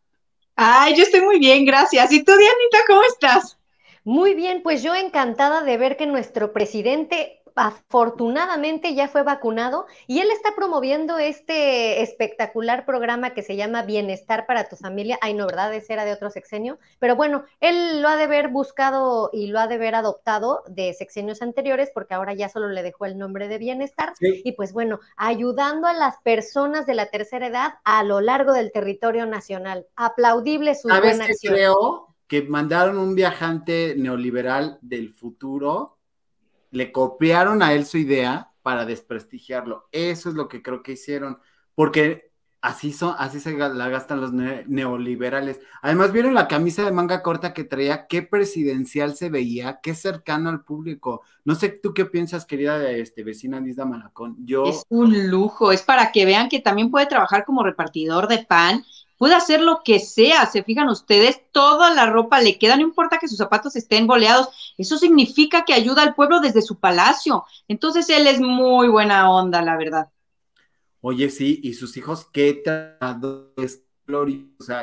Ay, yo estoy muy bien, gracias. ¿Y tú, Dianita, cómo estás? Muy bien, pues yo encantada de ver que nuestro presidente afortunadamente ya fue vacunado y él está promoviendo este espectacular programa que se llama Bienestar para tu familia. Ay, no, ¿verdad? Ese era de otro sexenio. Pero bueno, él lo ha de haber buscado y lo ha de haber adoptado de sexenios anteriores porque ahora ya solo le dejó el nombre de Bienestar. Y pues bueno, ayudando a las personas de la tercera edad a lo largo del territorio nacional. Aplaudible su buena acción. Creo que mandaron un viajante neoliberal del futuro le copiaron a él su idea para desprestigiarlo. Eso es lo que creo que hicieron, porque así son, así se la gastan los neoliberales. Además, vieron la camisa de manga corta que traía, qué presidencial se veía, qué cercano al público. No sé tú qué piensas, querida este, vecina Lisa Malacón. Yo es un lujo, es para que vean que también puede trabajar como repartidor de pan puede hacer lo que sea, se fijan ustedes, toda la ropa le queda, no importa que sus zapatos estén boleados, eso significa que ayuda al pueblo desde su palacio. Entonces él es muy buena onda, la verdad. Oye, sí, y sus hijos, qué es glorioso,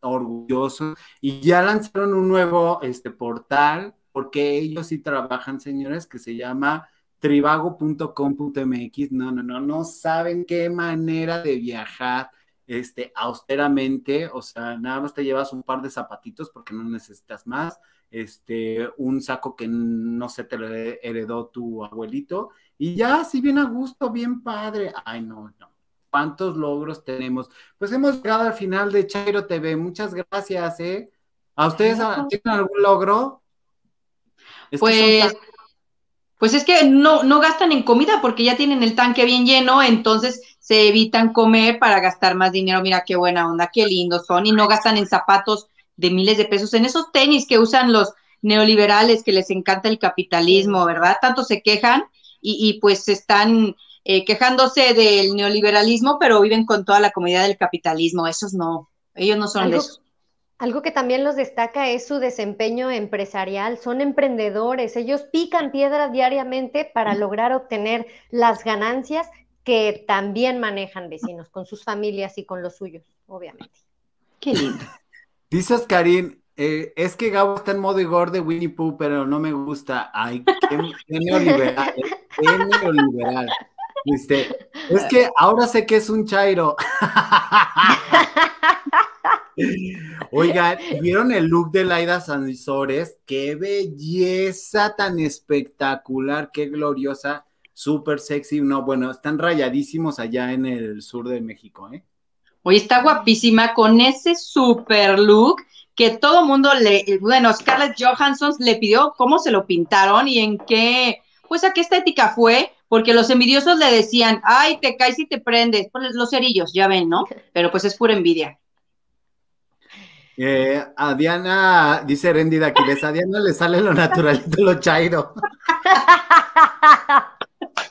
orgulloso, y ya lanzaron un nuevo este, portal, porque ellos sí trabajan, señores, que se llama tribago.com.mx. No, no, no, no saben qué manera de viajar este, austeramente, o sea, nada más te llevas un par de zapatitos porque no necesitas más, este, un saco que no se te lo heredó tu abuelito, y ya, si bien a gusto, bien padre. Ay, no, no. ¿Cuántos logros tenemos? Pues hemos llegado al final de Chairo TV. Muchas gracias, ¿eh? ¿A ustedes tienen algún logro? pues, pues es que no, no gastan en comida porque ya tienen el tanque bien lleno, entonces se evitan comer para gastar más dinero. Mira qué buena onda, qué lindos son, y no gastan en zapatos de miles de pesos, en esos tenis que usan los neoliberales que les encanta el capitalismo, ¿verdad? Tanto se quejan y, pues están eh, quejándose del neoliberalismo, pero viven con toda la comodidad del capitalismo. Esos no, ellos no son de esos. Algo que también los destaca es su desempeño empresarial. Son emprendedores, ellos pican piedras diariamente para lograr obtener las ganancias que también manejan vecinos con sus familias y con los suyos, obviamente. Qué lindo. Dices, Karim, eh, es que Gabo está en modo Igor de Winnie Pooh, pero no me gusta. Ay, qué, neoliberal, qué neoliberal. Este, es que ahora sé que es un chairo. Oigan, ¿vieron el look de Laida Sansores? ¡Qué belleza tan espectacular! ¡Qué gloriosa! Súper sexy. No, bueno, están rayadísimos allá en el sur de México, ¿eh? Oye, está guapísima con ese super look que todo mundo le, bueno, Scarlett Johansson le pidió cómo se lo pintaron y en qué, pues a qué estética fue, porque los envidiosos le decían, ay, te caes y te prendes, pues los cerillos, ya ven, ¿no? Pero pues es pura envidia. Eh, a Diana, dice Rendy Aquiles, a Diana le sale lo naturalito, lo chairo.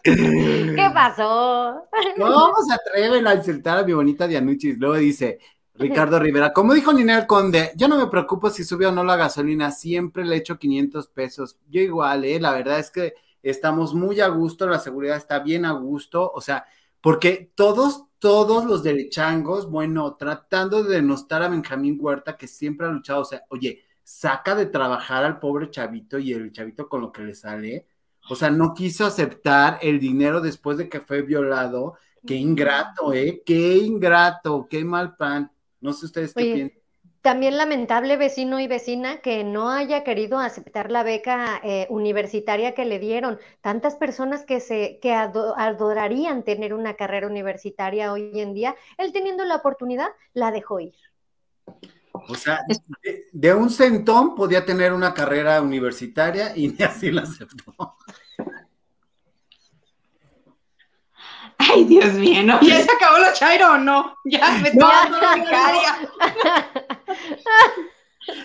¿Qué pasó? ¿Cómo se atreven a insultar a mi bonita Dianuchis? Luego dice, Ricardo Rivera, como dijo Ninel Conde, yo no me preocupo si sube o no la gasolina, siempre le echo 500 pesos. Yo igual, ¿eh? la verdad es que estamos muy a gusto, la seguridad está bien a gusto, o sea, porque todos, todos los derechangos, bueno, tratando de denostar a Benjamín Huerta, que siempre ha luchado, o sea, oye, saca de trabajar al pobre chavito y el chavito con lo que le sale, o sea, no quiso aceptar el dinero después de que fue violado. Qué ingrato, ¿eh? Qué ingrato, qué mal pan. No sé ustedes qué piensan. También lamentable vecino y vecina que no haya querido aceptar la beca eh, universitaria que le dieron. Tantas personas que se que adorarían tener una carrera universitaria hoy en día, él teniendo la oportunidad la dejó ir. O sea, de, un centón podía tener una carrera universitaria y ni así la aceptó. Ay, Dios mío, ¿no? ¿Ya se acabó la Chairo o no? Ya me está dando la vicaria.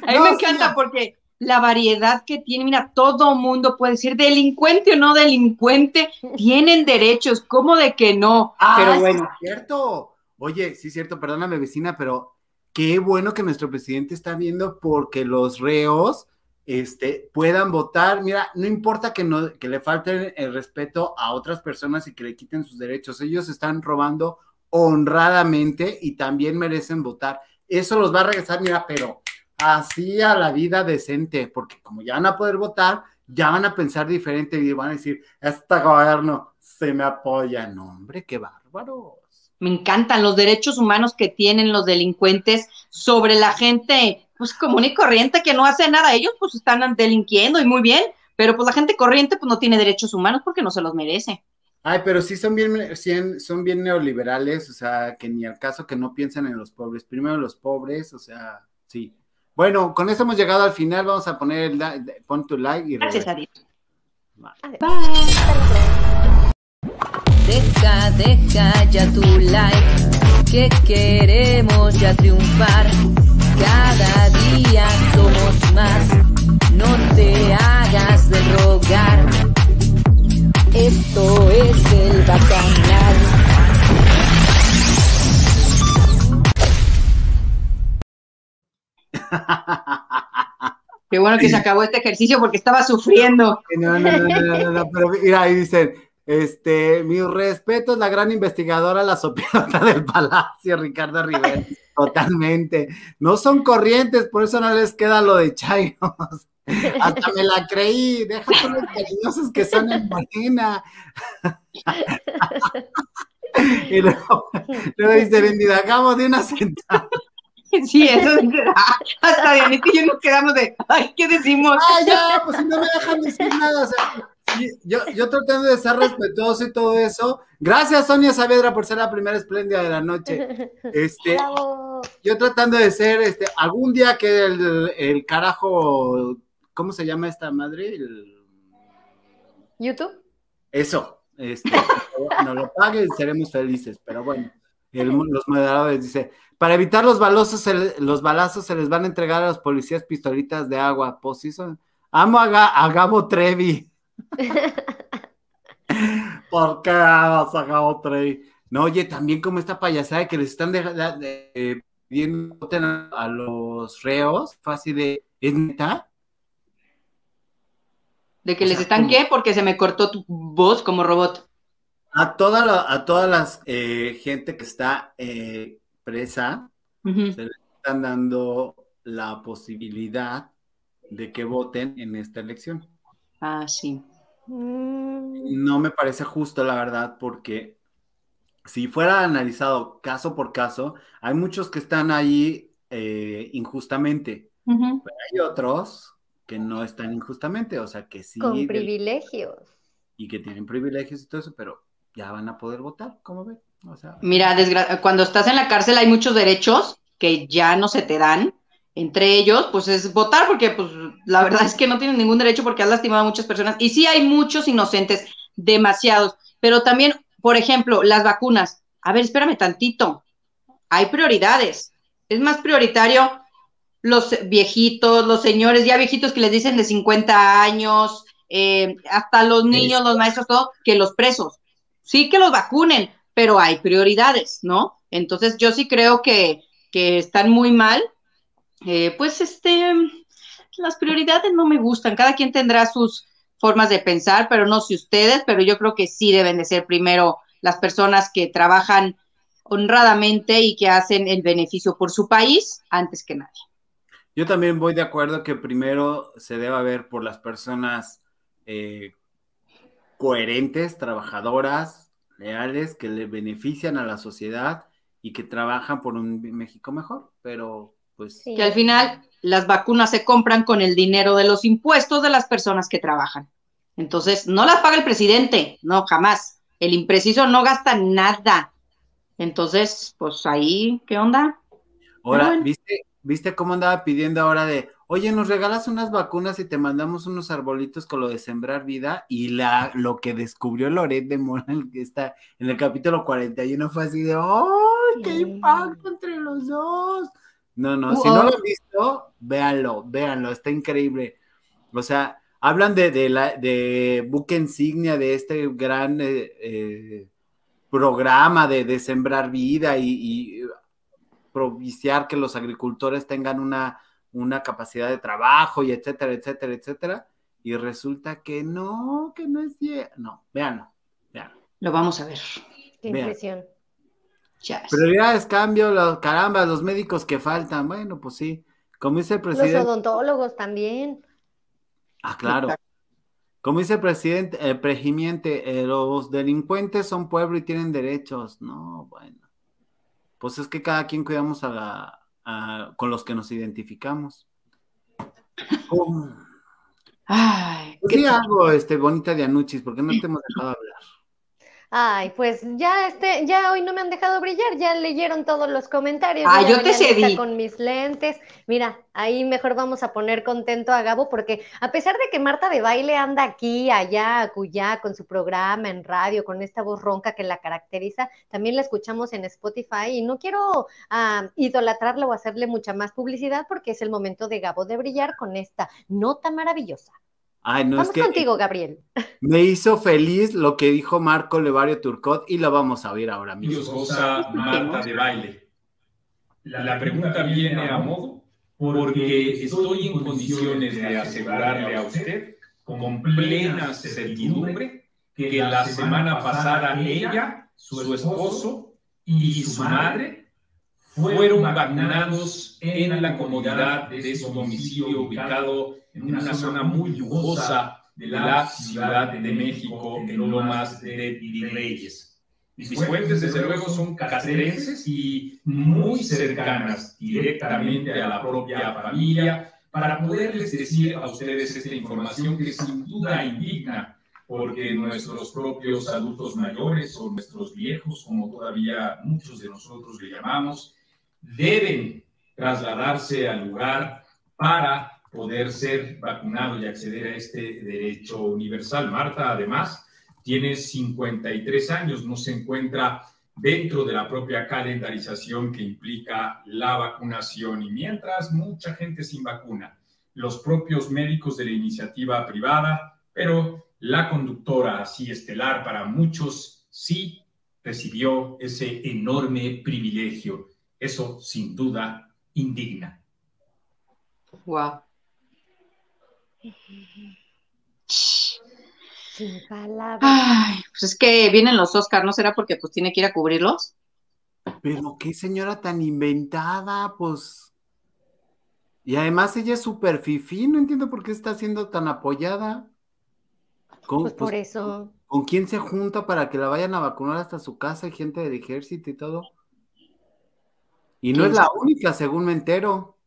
A mí me encanta porque la variedad que tiene, mira, todo mundo puede ser delincuente o no delincuente, tienen derechos, ¿cómo de que no? Ah, pero bueno. Es cierto. Oye, sí es cierto, perdóname vecina, pero qué bueno que nuestro presidente está viendo porque los reos este, puedan votar. Mira, no importa que, no, que le falten el respeto a otras personas y que le quiten sus derechos, ellos están robando honradamente y también merecen votar. Eso los va a regresar, mira, pero así a la vida decente, porque como ya van a poder votar, ya van a pensar diferente y van a decir, este gobierno se me apoya. No, hombre, qué bárbaro. Me encantan los derechos humanos que tienen los delincuentes sobre la gente pues común y corriente que no hace nada. Ellos pues están delinquiendo y muy bien, pero pues la gente corriente pues no tiene derechos humanos porque no se los merece. Ay, pero sí son bien, son bien neoliberales, o sea, que ni al caso que no piensan en los pobres. Primero los pobres, o sea, sí. Bueno, con eso hemos llegado al final. Vamos a poner, el pon tu like y Gracias a Dios. Deja, deja ya tu like, que queremos ya triunfar. Cada día somos más, no te hagas de rogar. Esto es el bacanal. Qué bueno que se acabó este ejercicio porque estaba sufriendo. No, no, no, no, no, pero mira, ahí dicen, este, mi respeto es la gran investigadora, la sopiota del palacio, Ricardo Rivera. Totalmente. No son corrientes, por eso no les queda lo de Chayos. Hasta me la creí. Déjate los cariñosos que son en Morena. Y luego, luego dice vendida, Gabo de una sentada. Sí, eso es Hasta Dianita y yo nos quedamos de, ay, ¿qué decimos? Ah, ya, pues si no me dejan decir nada, o sea, yo, yo tratando de ser respetuoso y todo eso. Gracias, Sonia Saavedra, por ser la primera espléndida de la noche. Este, Bravo. yo tratando de ser, este, algún día que el, el carajo, ¿cómo se llama esta madre? El- ¿YouTube? eso, este, nos lo paguen, seremos felices, pero bueno, el- los moderadores dice, para evitar los balazos, se los balazos se les van a entregar a los policías pistolitas de agua, pues sí son, amo a, Ga- a Gabo Trevi. ¿Por qué amas a Trevi? No, oye, también como esta payasada que les están pidiendo voten a, los reos, así de, ¿es neta? ¿De que O les sea, están qué? Porque se me cortó tu voz como robot. A toda la, a todas las eh, gente que está eh, presa, se les están dando la posibilidad de que voten en esta elección. Ah, sí. Mm, No me parece justo, la verdad, porque si fuera analizado caso por caso, hay muchos que están ahí eh, injustamente, pero hay otros que no están injustamente, o sea, que sí con privilegios. y que tienen privilegios y todo eso, pero ya van a poder votar, ¿cómo ven? O sea, Mira, cuando estás en la cárcel hay muchos derechos que ya no se te dan. Entre ellos, pues es votar, porque pues la verdad es que no tienes ningún derecho porque has lastimado a muchas personas. Y sí hay muchos inocentes, demasiados. Pero también, por ejemplo, las vacunas. A ver, espérame tantito. Hay prioridades. Es más prioritario los viejitos, los señores ya viejitos que les dicen de 50 años, eh, hasta los niños, los maestros, todo, que los presos. Sí que los vacunen, pero hay prioridades, ¿no? Entonces yo sí creo que, que están muy mal. Eh, pues este, las prioridades no me gustan. Cada quien tendrá sus formas de pensar, pero no sé ustedes, pero yo creo que sí deben de ser primero las personas que trabajan honradamente y que hacen el beneficio por su país antes que nadie. Yo también voy de acuerdo que primero se debe ver por las personas eh, coherentes, trabajadoras, leales, que le benefician a la sociedad y que trabajan por un México mejor, pero pues Sí. Que al final las vacunas se compran con el dinero de los impuestos de las personas que trabajan. Entonces, no las paga el presidente, no, jamás. El impreciso no gasta nada. Entonces, pues ahí, ¿qué onda? ahora, bueno. ¿viste, ¿viste cómo andaba pidiendo ahora de, oye, nos regalas unas vacunas y te mandamos unos arbolitos con lo de sembrar vida? Y la, lo que descubrió Loret de Mola, el que está en el capítulo 41, fue así de, ¡ay, qué Sí. impacto entre los dos! No, no, si no lo han visto, véanlo, véanlo, está increíble. O sea, hablan de, de la, de buque insignia de este gran eh, eh, programa de, de sembrar vida y, y propiciar que los agricultores tengan una, una capacidad de trabajo y etcétera, etcétera, etcétera. Y resulta que no, que no es cierto. No, véanlo, véanlo. Lo vamos a ver. Qué Vean. impresión. Ya. Prioridades, cambio, los, caramba, los médicos que faltan. Bueno, pues sí. Como dice el Los presidente. odontólogos también. Ah, claro. Como dice el presidente, el regimiente, eh, los delincuentes son pueblo y tienen derechos. No, bueno. Pues es que cada quien cuidamos a la, a- con los que nos identificamos. Ay, Pues qué di algo, este, bonita de Anuchis, porque no te hemos dejado. Ay, pues ya este, ya hoy no me han dejado brillar, ya leyeron todos los comentarios. Ah, yo te cedí. con mis lentes. Mira, ahí mejor vamos a poner contento a Gabo, porque a pesar de que Marta de baile anda aquí, allá, acullá, con su programa en radio, con esta voz ronca que la caracteriza, también la escuchamos en Spotify y no quiero idolatrarla o hacerle mucha más publicidad porque es el momento de Gabo de brillar con esta nota maravillosa. Ay, no, es Vamos que contigo, Gabriel. me hizo feliz lo que dijo Marco Levario Turcot y lo vamos a oír ahora mismo. goza Marta de baile. La pregunta viene a modo porque estoy en condiciones de asegurarle a usted con plena certidumbre que la semana pasada ella, su esposo y su madre fueron vacunados en la comodidad de su domicilio ubicado en una zona muy lujosa de la Ciudad de México, en Lomas de Virreyes. Mis fuentes, desde luego, son castrenses y muy cercanas directamente a la propia familia para poderles decir a ustedes esta información que sin duda indigna, porque nuestros propios adultos mayores o nuestros viejos, como todavía muchos de nosotros le llamamos, deben trasladarse al lugar para poder ser vacunado y acceder a este derecho universal. Marta, además, tiene 53 años, no se encuentra dentro de la propia calendarización que implica la vacunación. Y mientras mucha gente sin vacuna, los propios médicos de la iniciativa privada, pero la conductora así estelar para muchos sí recibió ese enorme privilegio. Eso sin duda indigna. Wow. Sin palabras. Ay, pues es que vienen los Oscars, ¿no será porque pues tiene que ir a cubrirlos? Pero qué señora tan inventada, pues. Y además ella es súper fifí, no entiendo por qué está siendo tan apoyada. ¿Con, Pues por pues, eso. ¿Con quién se junta para que la vayan a vacunar hasta su casa? Hay gente del ejército y todo. Y no ¿Quién es la única, según me entero.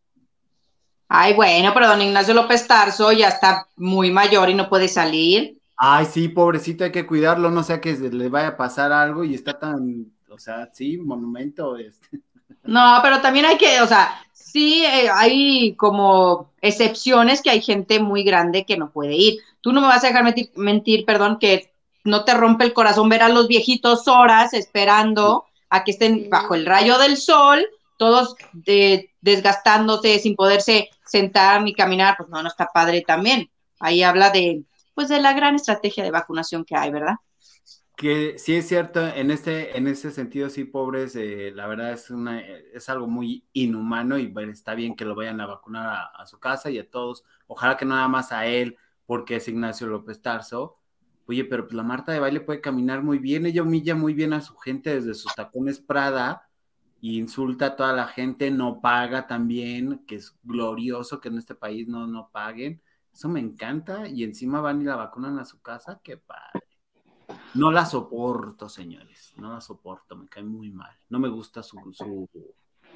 Ay, bueno, pero don Ignacio López Tarso ya está muy mayor y no puede salir. Ay, sí, pobrecito, hay que cuidarlo, no sea que le vaya a pasar algo y está tan, o sea, sí, monumento, este. No, pero también hay que, o sea, sí eh, hay como excepciones que hay gente muy grande que no puede ir. Tú no me vas a dejar mentir, mentir, perdón, que no te rompe el corazón ver a los viejitos horas esperando a que estén bajo el rayo del sol, todos eh, desgastándose sin poderse sentar ni caminar, pues no, no está padre también. Ahí habla de, pues, de la gran estrategia de vacunación que hay, ¿verdad? Que sí es cierto, en este, en ese sentido, sí, pobres, eh, la verdad es una, es algo muy inhumano y bueno, está bien que lo vayan a vacunar a, a su casa y a todos. Ojalá que nada más a él, porque es Ignacio López Tarso. Oye, pero pues la Marta de baile puede caminar muy bien, ella humilla muy bien a su gente desde sus tacones Prada insulta a toda la gente, no paga también, que es glorioso que en este país no, no paguen. Eso me encanta y encima van y la vacunan a su casa, qué padre. No la soporto, señores. No la soporto, me cae muy mal. No me gusta su, su,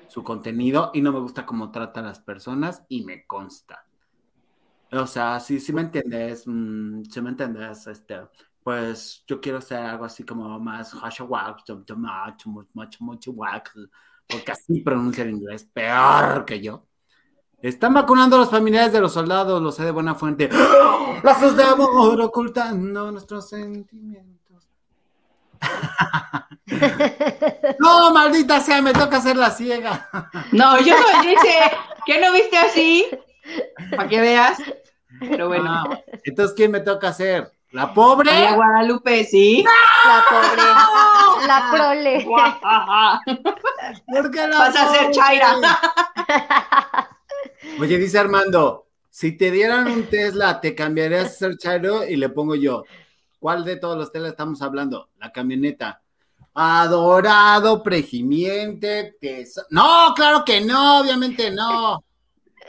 su contenido y no me gusta cómo trata a las personas y me consta. O sea, sí, sí me entiendes, mm, sí me entiendes, este, pues yo quiero hacer algo así como más hashawak, mucho, mucho wax, porque así pronuncia el inglés peor que yo. Están vacunando a los familiares de los soldados, lo sé de buena fuente. ¡Ah! Lazos de amor ocultando nuestros sentimientos. No, maldita sea, me toca hacer la ciega. No, yo no dice, ¿qué no viste así? Para que veas. Pero bueno. Ah, entonces, ¿quién me toca hacer? ¿La pobre? María Guadalupe, sí. La pobre. La prole. ¿Por qué la Vas a ser? Chaira. Oye, dice Armando, si te dieran un Tesla, ¿te cambiarías a ser Chairo? Y le pongo yo, ¿cuál de todos los Tesla estamos hablando? La camioneta. Adorado, prejimiente, teso- No, claro que no, obviamente no.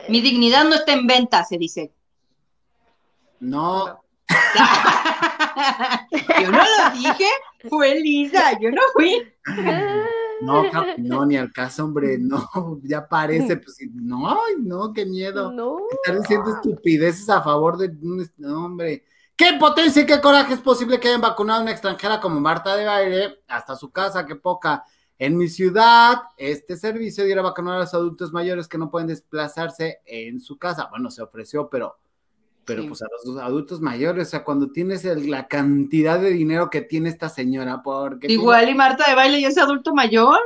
Mi dignidad no está en venta, se dice. No, Yo no lo dije, fue Lisa, yo no fui. no, no, ni al caso, hombre, no, ya parece, pues no, no, qué miedo. No. Estar diciendo estupideces a favor de un no, hombre. ¡Qué potencia y qué coraje es posible que hayan vacunado a una extranjera como Marta de Baile hasta su casa! ¡Qué poca! En mi ciudad, este servicio diera vacunar a los adultos mayores que no pueden desplazarse en su casa. Bueno, se ofreció, pero, pero Sí. pues a los adultos mayores, o sea, cuando tienes el- la cantidad de dinero que tiene esta señora, porque... tú- Igual y Marta de baile ya es adulto mayor.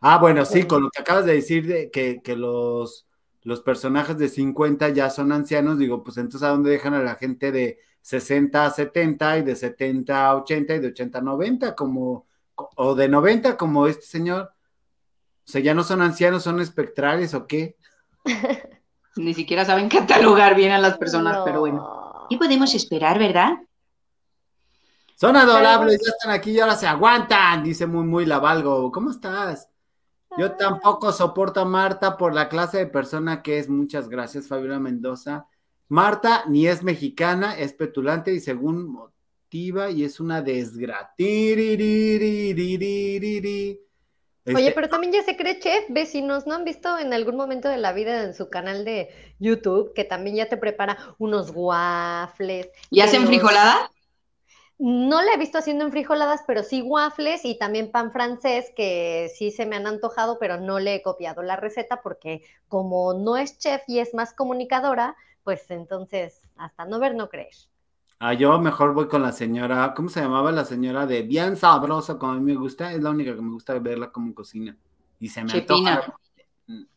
Ah, bueno, sí, con lo que acabas de decir de que, que los, los personajes de 50 ya son ancianos, digo, pues entonces ¿a dónde dejan a la gente de 60 a 70 y de 70 a 80 y de 80 a 90 como, o de 90 como este señor? O sea, ya no son ancianos, son espectrales o qué? Ni siquiera saben catalogar bien a las personas, No. pero bueno. ¿Qué podemos esperar, verdad? Son adorables, ya están aquí y ahora se aguantan, dice muy, muy Lavalgo. ¿Cómo estás? Yo tampoco soporto a Marta por la clase de persona que es. Muchas gracias, Fabiola Mendoza. Marta ni es mexicana, es petulante y según activa y es una desgracia. Oye, pero también ya se cree chef, vecinos, ¿no han visto en algún momento de la vida en su canal de YouTube que también ya te prepara unos waffles? ¿Y hacen los- frijolada? No la he visto haciendo en frijoladas, pero sí waffles y también pan francés, que sí se me han antojado, pero no le he copiado la receta porque como no es chef y es más comunicadora, pues entonces hasta no ver, no creer. Ah, yo mejor voy con la señora, ¿cómo se llamaba la señora de bien sabroso como a mí me gusta? Es la única que me gusta verla como cocina. Y se me Chepina. antoja.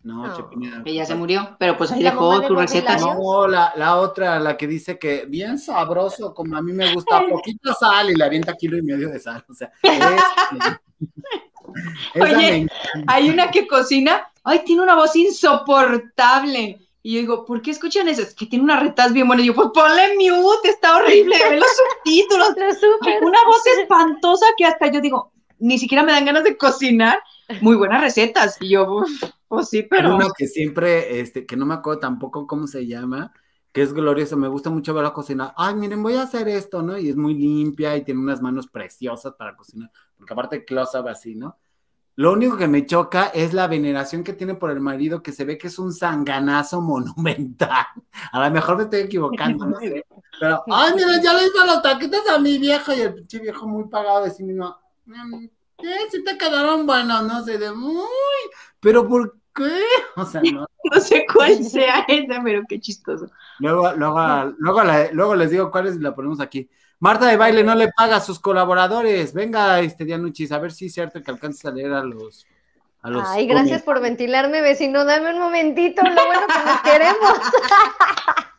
No, No. Chepina. Que ya se murió, pero pues ahí ¿La dejó de tu receta. No, la, la otra, la que dice que bien sabroso, como a mí me gusta, poquita sal y le avienta kilo y medio de sal. O sea, es- esa Oye. Hay una que cocina, ay, tiene una voz insoportable. Y yo digo, ¿por qué escuchan eso? Es que tiene una retas bien buena. Y yo, pues ponle mute, está horrible, ve los subtítulos. Una voz espantosa que hasta yo digo, ni siquiera me dan ganas de cocinar. Muy buenas recetas. Y yo, "Uf, pues sí, Hay pero. uno que siempre, este, que no me acuerdo tampoco cómo se llama, que es glorioso, me gusta mucho verla cocinar. Ay, miren, voy a hacer esto, ¿no? Y es muy limpia y tiene unas manos preciosas para cocinar, porque aparte close-up así, ¿no? Lo único que me choca es la veneración que tiene por el marido, que se ve que es un sanganazo monumental. A lo mejor me estoy equivocando, no sé. Pero, ay, mira, ya le hice los taquitos a mi viejo y el pinche viejo muy pagado de sí mismo. "Mm, eh, sí te quedaron buenos, no sé, de muy, pero ¿por qué? O sea, no. No sé cuál sea esa, pero qué chistoso. Luego, luego, luego, la- luego les digo cuáles y la ponemos aquí. Marta de baile no le paga a sus colaboradores. Venga, este Dianuchis, a ver si es cierto que alcances a leer a los. A los Ay, gracias por ventilarme, vecino. Dame un momentito, lo bueno que nos queremos.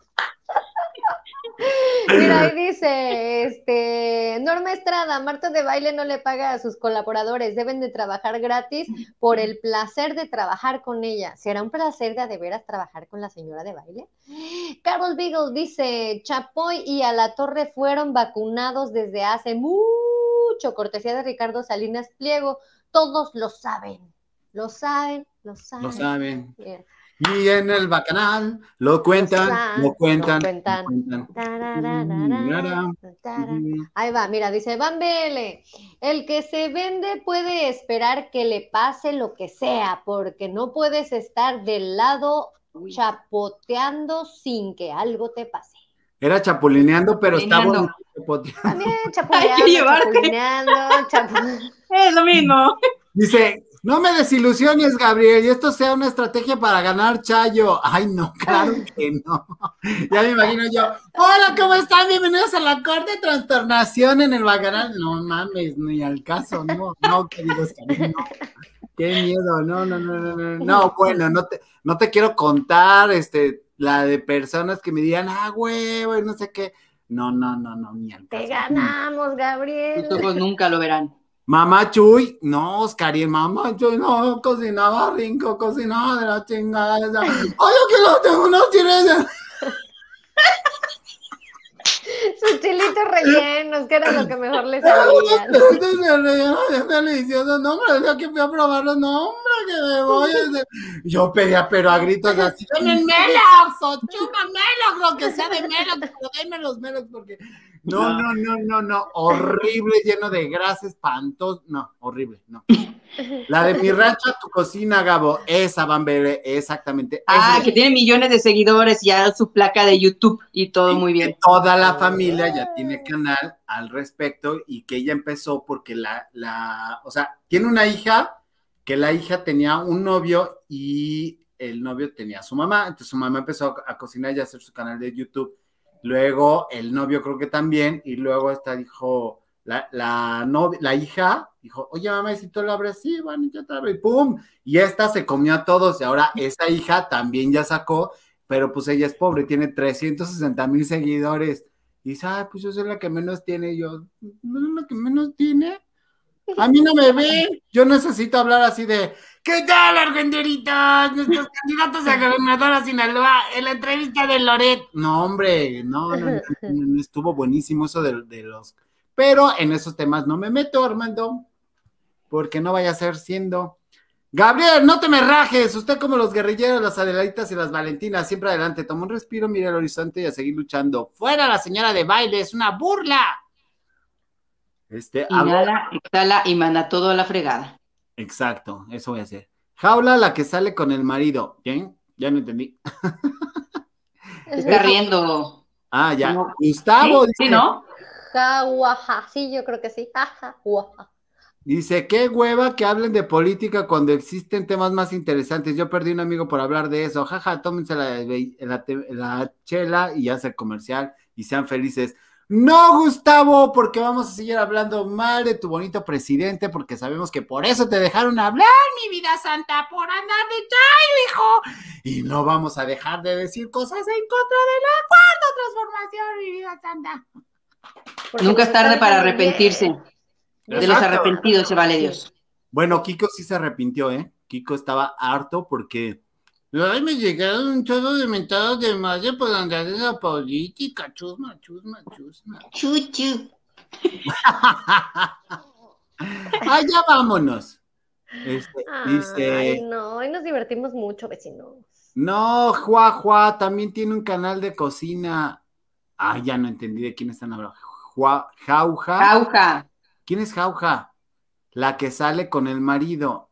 Mira, ahí dice, este, Norma Estrada, Marta de baile no le paga a sus colaboradores, deben de trabajar gratis por el placer de trabajar con ella. ¿Será un placer de a de veras trabajar con la señora de baile? Carol Beagle dice, Chapoy y a la Torre fueron vacunados desde hace mucho, cortesía de Ricardo Salinas Pliego, todos lo saben, lo saben, lo saben. Lo saben. Yeah. Y en el bacanal lo cuentan, lo cuentan, lo cuentan. lo cuentan. Tarararara, tarara. Ahí va, mira, dice Van Bele, el que se vende puede esperar que le pase lo que sea, porque no puedes estar del lado chapoteando sin que algo te pase. Era chapulineando, pero está Chapulineando. bonito. También Hay que llevarte. chapulineando, chapu- Es lo mismo. Dice, no me desilusiones, Gabriel, y esto sea una estrategia para ganar Chayo. Ay, no, claro que no. Ya me imagino yo. Hola, ¿cómo están? Bienvenidos a la corte de trastornación en el bacanal. No mames, ni al caso, no, no, queridos cariños. Qué miedo, no, no, no, no, no. No, bueno, no te, no te quiero contar, este, la de personas que me digan, ah, huevo, y no sé qué. No, no, no, no, ni al Te caso. ganamos, Gabriel. Tus ojos nunca lo verán. Mamá Chuy, no, Oscarín, mamá Chuy, no, cocinaba rico, cocinaba de la chingada. esa. Oye, que lo tengo, no tienes. Sus chilitos rellenos, que era lo que mejor le salía. Besitos de relleno bien deliciosos. No, hombre, día que fui a probarlos, no, hombre, que me voy. a hacer- Yo pedía, pero a gritos así, ¡Dame melox! ¡O chupa melox! Lo que sea de melox, pero denme los melox, porque. No, no, no, no, no. Horrible, lleno de grasa, espantoso. No, horrible, no. La de mi rancho a tu cocina, Gabo. Esa, Van Bele, exactamente. Ah, Esa- que tiene millones de seguidores, ya su placa de YouTube y todo muy bien. que toda la familia ya tiene canal al respecto y que ella empezó porque la, la, o sea, tiene una hija que la hija tenía un novio y el novio tenía a su mamá, entonces su mamá empezó a, a cocinar y a hacer su canal de YouTube. Luego el novio creo que también, y luego esta dijo, la, la, la hija dijo, oye mamá, ¿y si tú lo abres, sí, bueno, yo te abro, y pum, y esta se comió a todos, y ahora esa hija también ya sacó, pero pues ella es pobre, tiene 360 mil seguidores, y dice, ay, pues yo soy la que menos tiene, y yo, ¿no es la que menos tiene? A mí no me ven, yo necesito hablar así de, ¿qué tal, argentinitos? Nuestros candidatos a gobernadora Sinaloa, en la entrevista de Loret. No, hombre, no, no, estuvo buenísimo eso de, de los... Pero en esos temas no me meto, Armando, porque no vaya a ser siendo... Gabriel, no te me rajes, usted como los guerrilleros, las Adelaitas y las Valentinas, siempre adelante, toma un respiro, mira el horizonte y a seguir luchando. Fuera la señora de baile, es una burla. Este, Inhala, exhala y manda todo a la fregada. Exacto, eso voy a hacer. Jaula, la que sale con el marido. ¿Quién? Ya no entendí. Está riendo. Ah, ya. No. Gustavo ¿Sí? ¿Sí, no? Jaguaja, sí, yo creo que sí. Jaja, guaja. dice, qué hueva que hablen de política cuando existen temas más interesantes. Yo perdí un amigo por hablar de eso. Jaja, tómense la, la, la chela y hace comercial y sean felices. No, Gustavo, porque vamos a seguir hablando mal de tu bonito presidente, porque sabemos que por eso te dejaron hablar, mi vida santa, por andar de chayo, hijo. Y no vamos a dejar de decir cosas en contra de la cuarta transformación, mi vida santa. Porque Nunca es tarde para arrepentirse. De los arrepentidos se vale Dios. Bueno, Kiko sí se arrepintió, ¿eh? Kiko estaba harto porque. Ay, me llegaron un chorro de mentadas de madre por andar en la política. Chusma, chusma, chusma. Chuchu. Ay, ya vámonos. Este, Ay, dice. no, hoy nos divertimos mucho, vecinos. No, Juá, Juá, también tiene un canal de cocina. Ay, ya no entendí de quién están hablando. Juá, Jauja. Jauja. ¿Quién es Jauja? La que sale con el marido.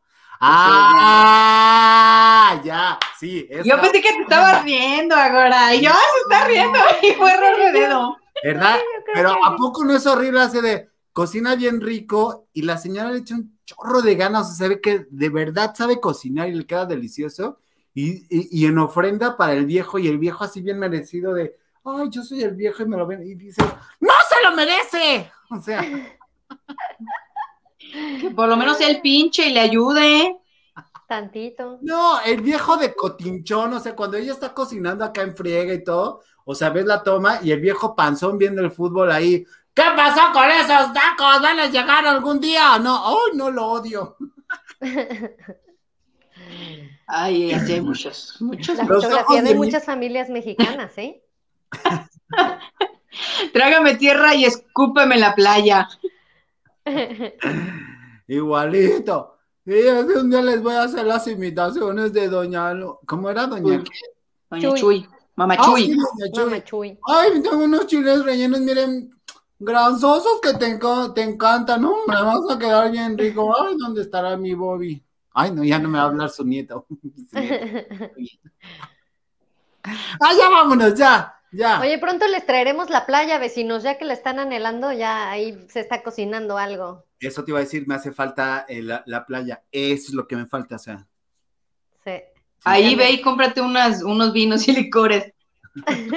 Ah, ya, sí. Yo pensé que te estabas riendo ahora. Y yo, ah, se está riendo. Y fue error de dedo. ¿Verdad? Pero ¿a poco no es horrible hace de cocina bien rico y la señora le echa un chorro de ganas, o sea, se ve que de verdad sabe cocinar y le queda delicioso y, y- y en ofrenda para el viejo y el viejo así bien merecido de, ay, yo soy el viejo y me lo ven y dices, ¡no se lo merece! O sea, Que por lo menos sea el pinche y le ayude. Tantito. no, el viejo de cotinchón, o sea, cuando ella está cocinando acá en friega y todo, o sea, ves la toma y el viejo panzón viendo el fútbol ahí, ¿qué pasó con esos tacos? ¿Van a llegar algún día? No, ¡ay, no lo odio! Ay, así hay muchos, muchos. La Los fotografía de muchas familias mexicanas, ¿eh? Trágame tierra y escúpeme en la playa. Igualito. Sí, un día les voy a hacer las imitaciones de Doña Lu- ¿Cómo era Doña? Doña Chuy. Chuy. Mamá Ah, Chuy. Doña Chuy. Mamá Chuy. Ay, tengo unos chiles rellenos, miren, granzosos que te, te encantan, ¿no? Me vas a quedar bien rico. Ay, ¿dónde estará mi Bobby? Ay, no, ya no me va a hablar su nieto. Su nieto. Ay, ya vámonos, ya, ya. Oye, pronto les traeremos la playa, vecinos, ya que la están anhelando, ya ahí se está cocinando algo. Eso te iba a decir, me hace falta eh, la, la playa. Eso es lo que me falta, o sea. Sí. Ahí ve y cómprate unas, unos vinos y licores.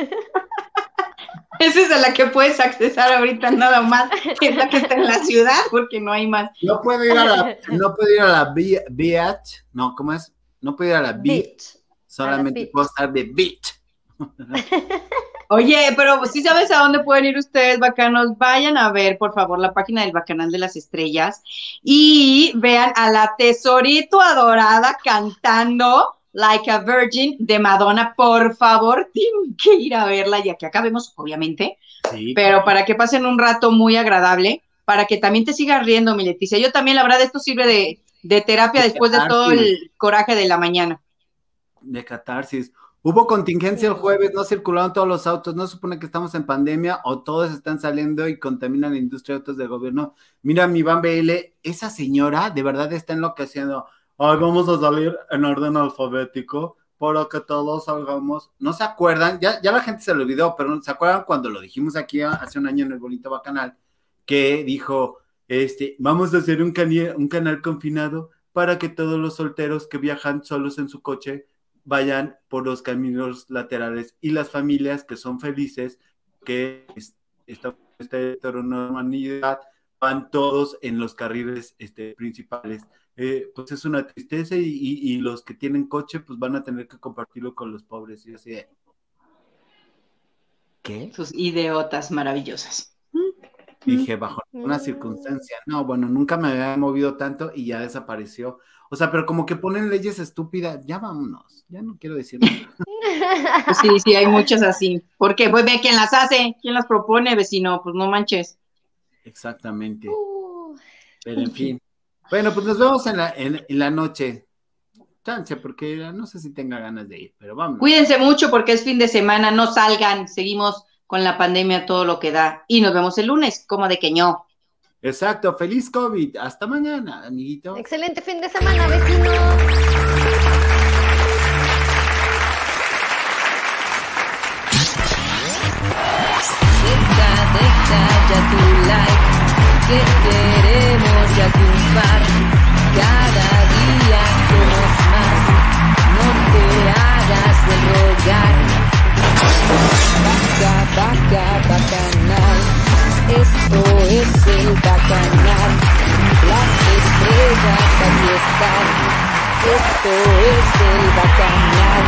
Esa es a la que puedes accesar ahorita nada más, que es la que está en la ciudad, porque no hay más. No puedo ir a la, no puedo ir a la be- beach, no, ¿cómo es? No puedo ir a la beach, Beach. solamente beach. puedo estar de beach. Oye, pero si sabes a dónde pueden ir ustedes, bacanos, vayan a ver, por favor, la página del Bacanal de las Estrellas y vean a la tesorito adorada cantando Like a Virgin de Madonna. Por favor, tienen que ir a verla ya que acabemos, obviamente, Sí. pero para que pasen un rato muy agradable, para que también te sigas riendo, mi Leticia. Yo también, la verdad, esto sirve de, de terapia De después de todo el coraje de la mañana. de catarsis. Hubo contingencia el jueves, no circularon todos los autos, no supone que estamos en pandemia o todos están saliendo y contaminan la industria de autos del gobierno. Mira, mi Van BL, esa señora de verdad está enloqueciendo. Ay, vamos a salir en orden alfabético para que todos salgamos. No se acuerdan, ya, ya la gente se lo olvidó, pero ¿se acuerdan cuando lo dijimos aquí hace un año en el Bonito Bacanal? Que dijo, este, vamos a hacer un, un canal confinado para que todos los solteros que viajan solos en su coche vayan por los caminos laterales y las familias que son felices, que es- esta, esta heteronormalidad, van todos en los carriles este, principales. Eh, pues es una tristeza y, y- y los que tienen coche pues van a tener que compartirlo con los pobres. Y así de, ¿Qué? Sus idiotas maravillosas. Dije, bajo ninguna Mm. circunstancia. No, bueno, nunca me había movido tanto y ya desapareció. O sea, pero como que ponen leyes estúpidas. Ya vámonos. Ya no quiero decir nada. Pues sí, sí, hay muchas así. ¿Por qué? Pues ve quién las hace, quién las propone, vecino, pues no manches. Exactamente. Uh, Pero en fin. Bueno, pues nos vemos en la, en, en la noche. Chance, porque no sé si tenga ganas de ir, pero vamos. Cuídense mucho porque es fin de semana, no salgan, seguimos con la pandemia todo lo que da y nos vemos el lunes, como de que no. Exacto, feliz COVID. Hasta mañana, amiguito. Excelente fin de semana, vecinos. Deja, deja ya tu like, que queremos ya triunfar. Cada día somos más, no te hagas de rogar. Baja, baja, bacanal, esto es el bacanal. Las estrellas aquí están, esto es el bacanal.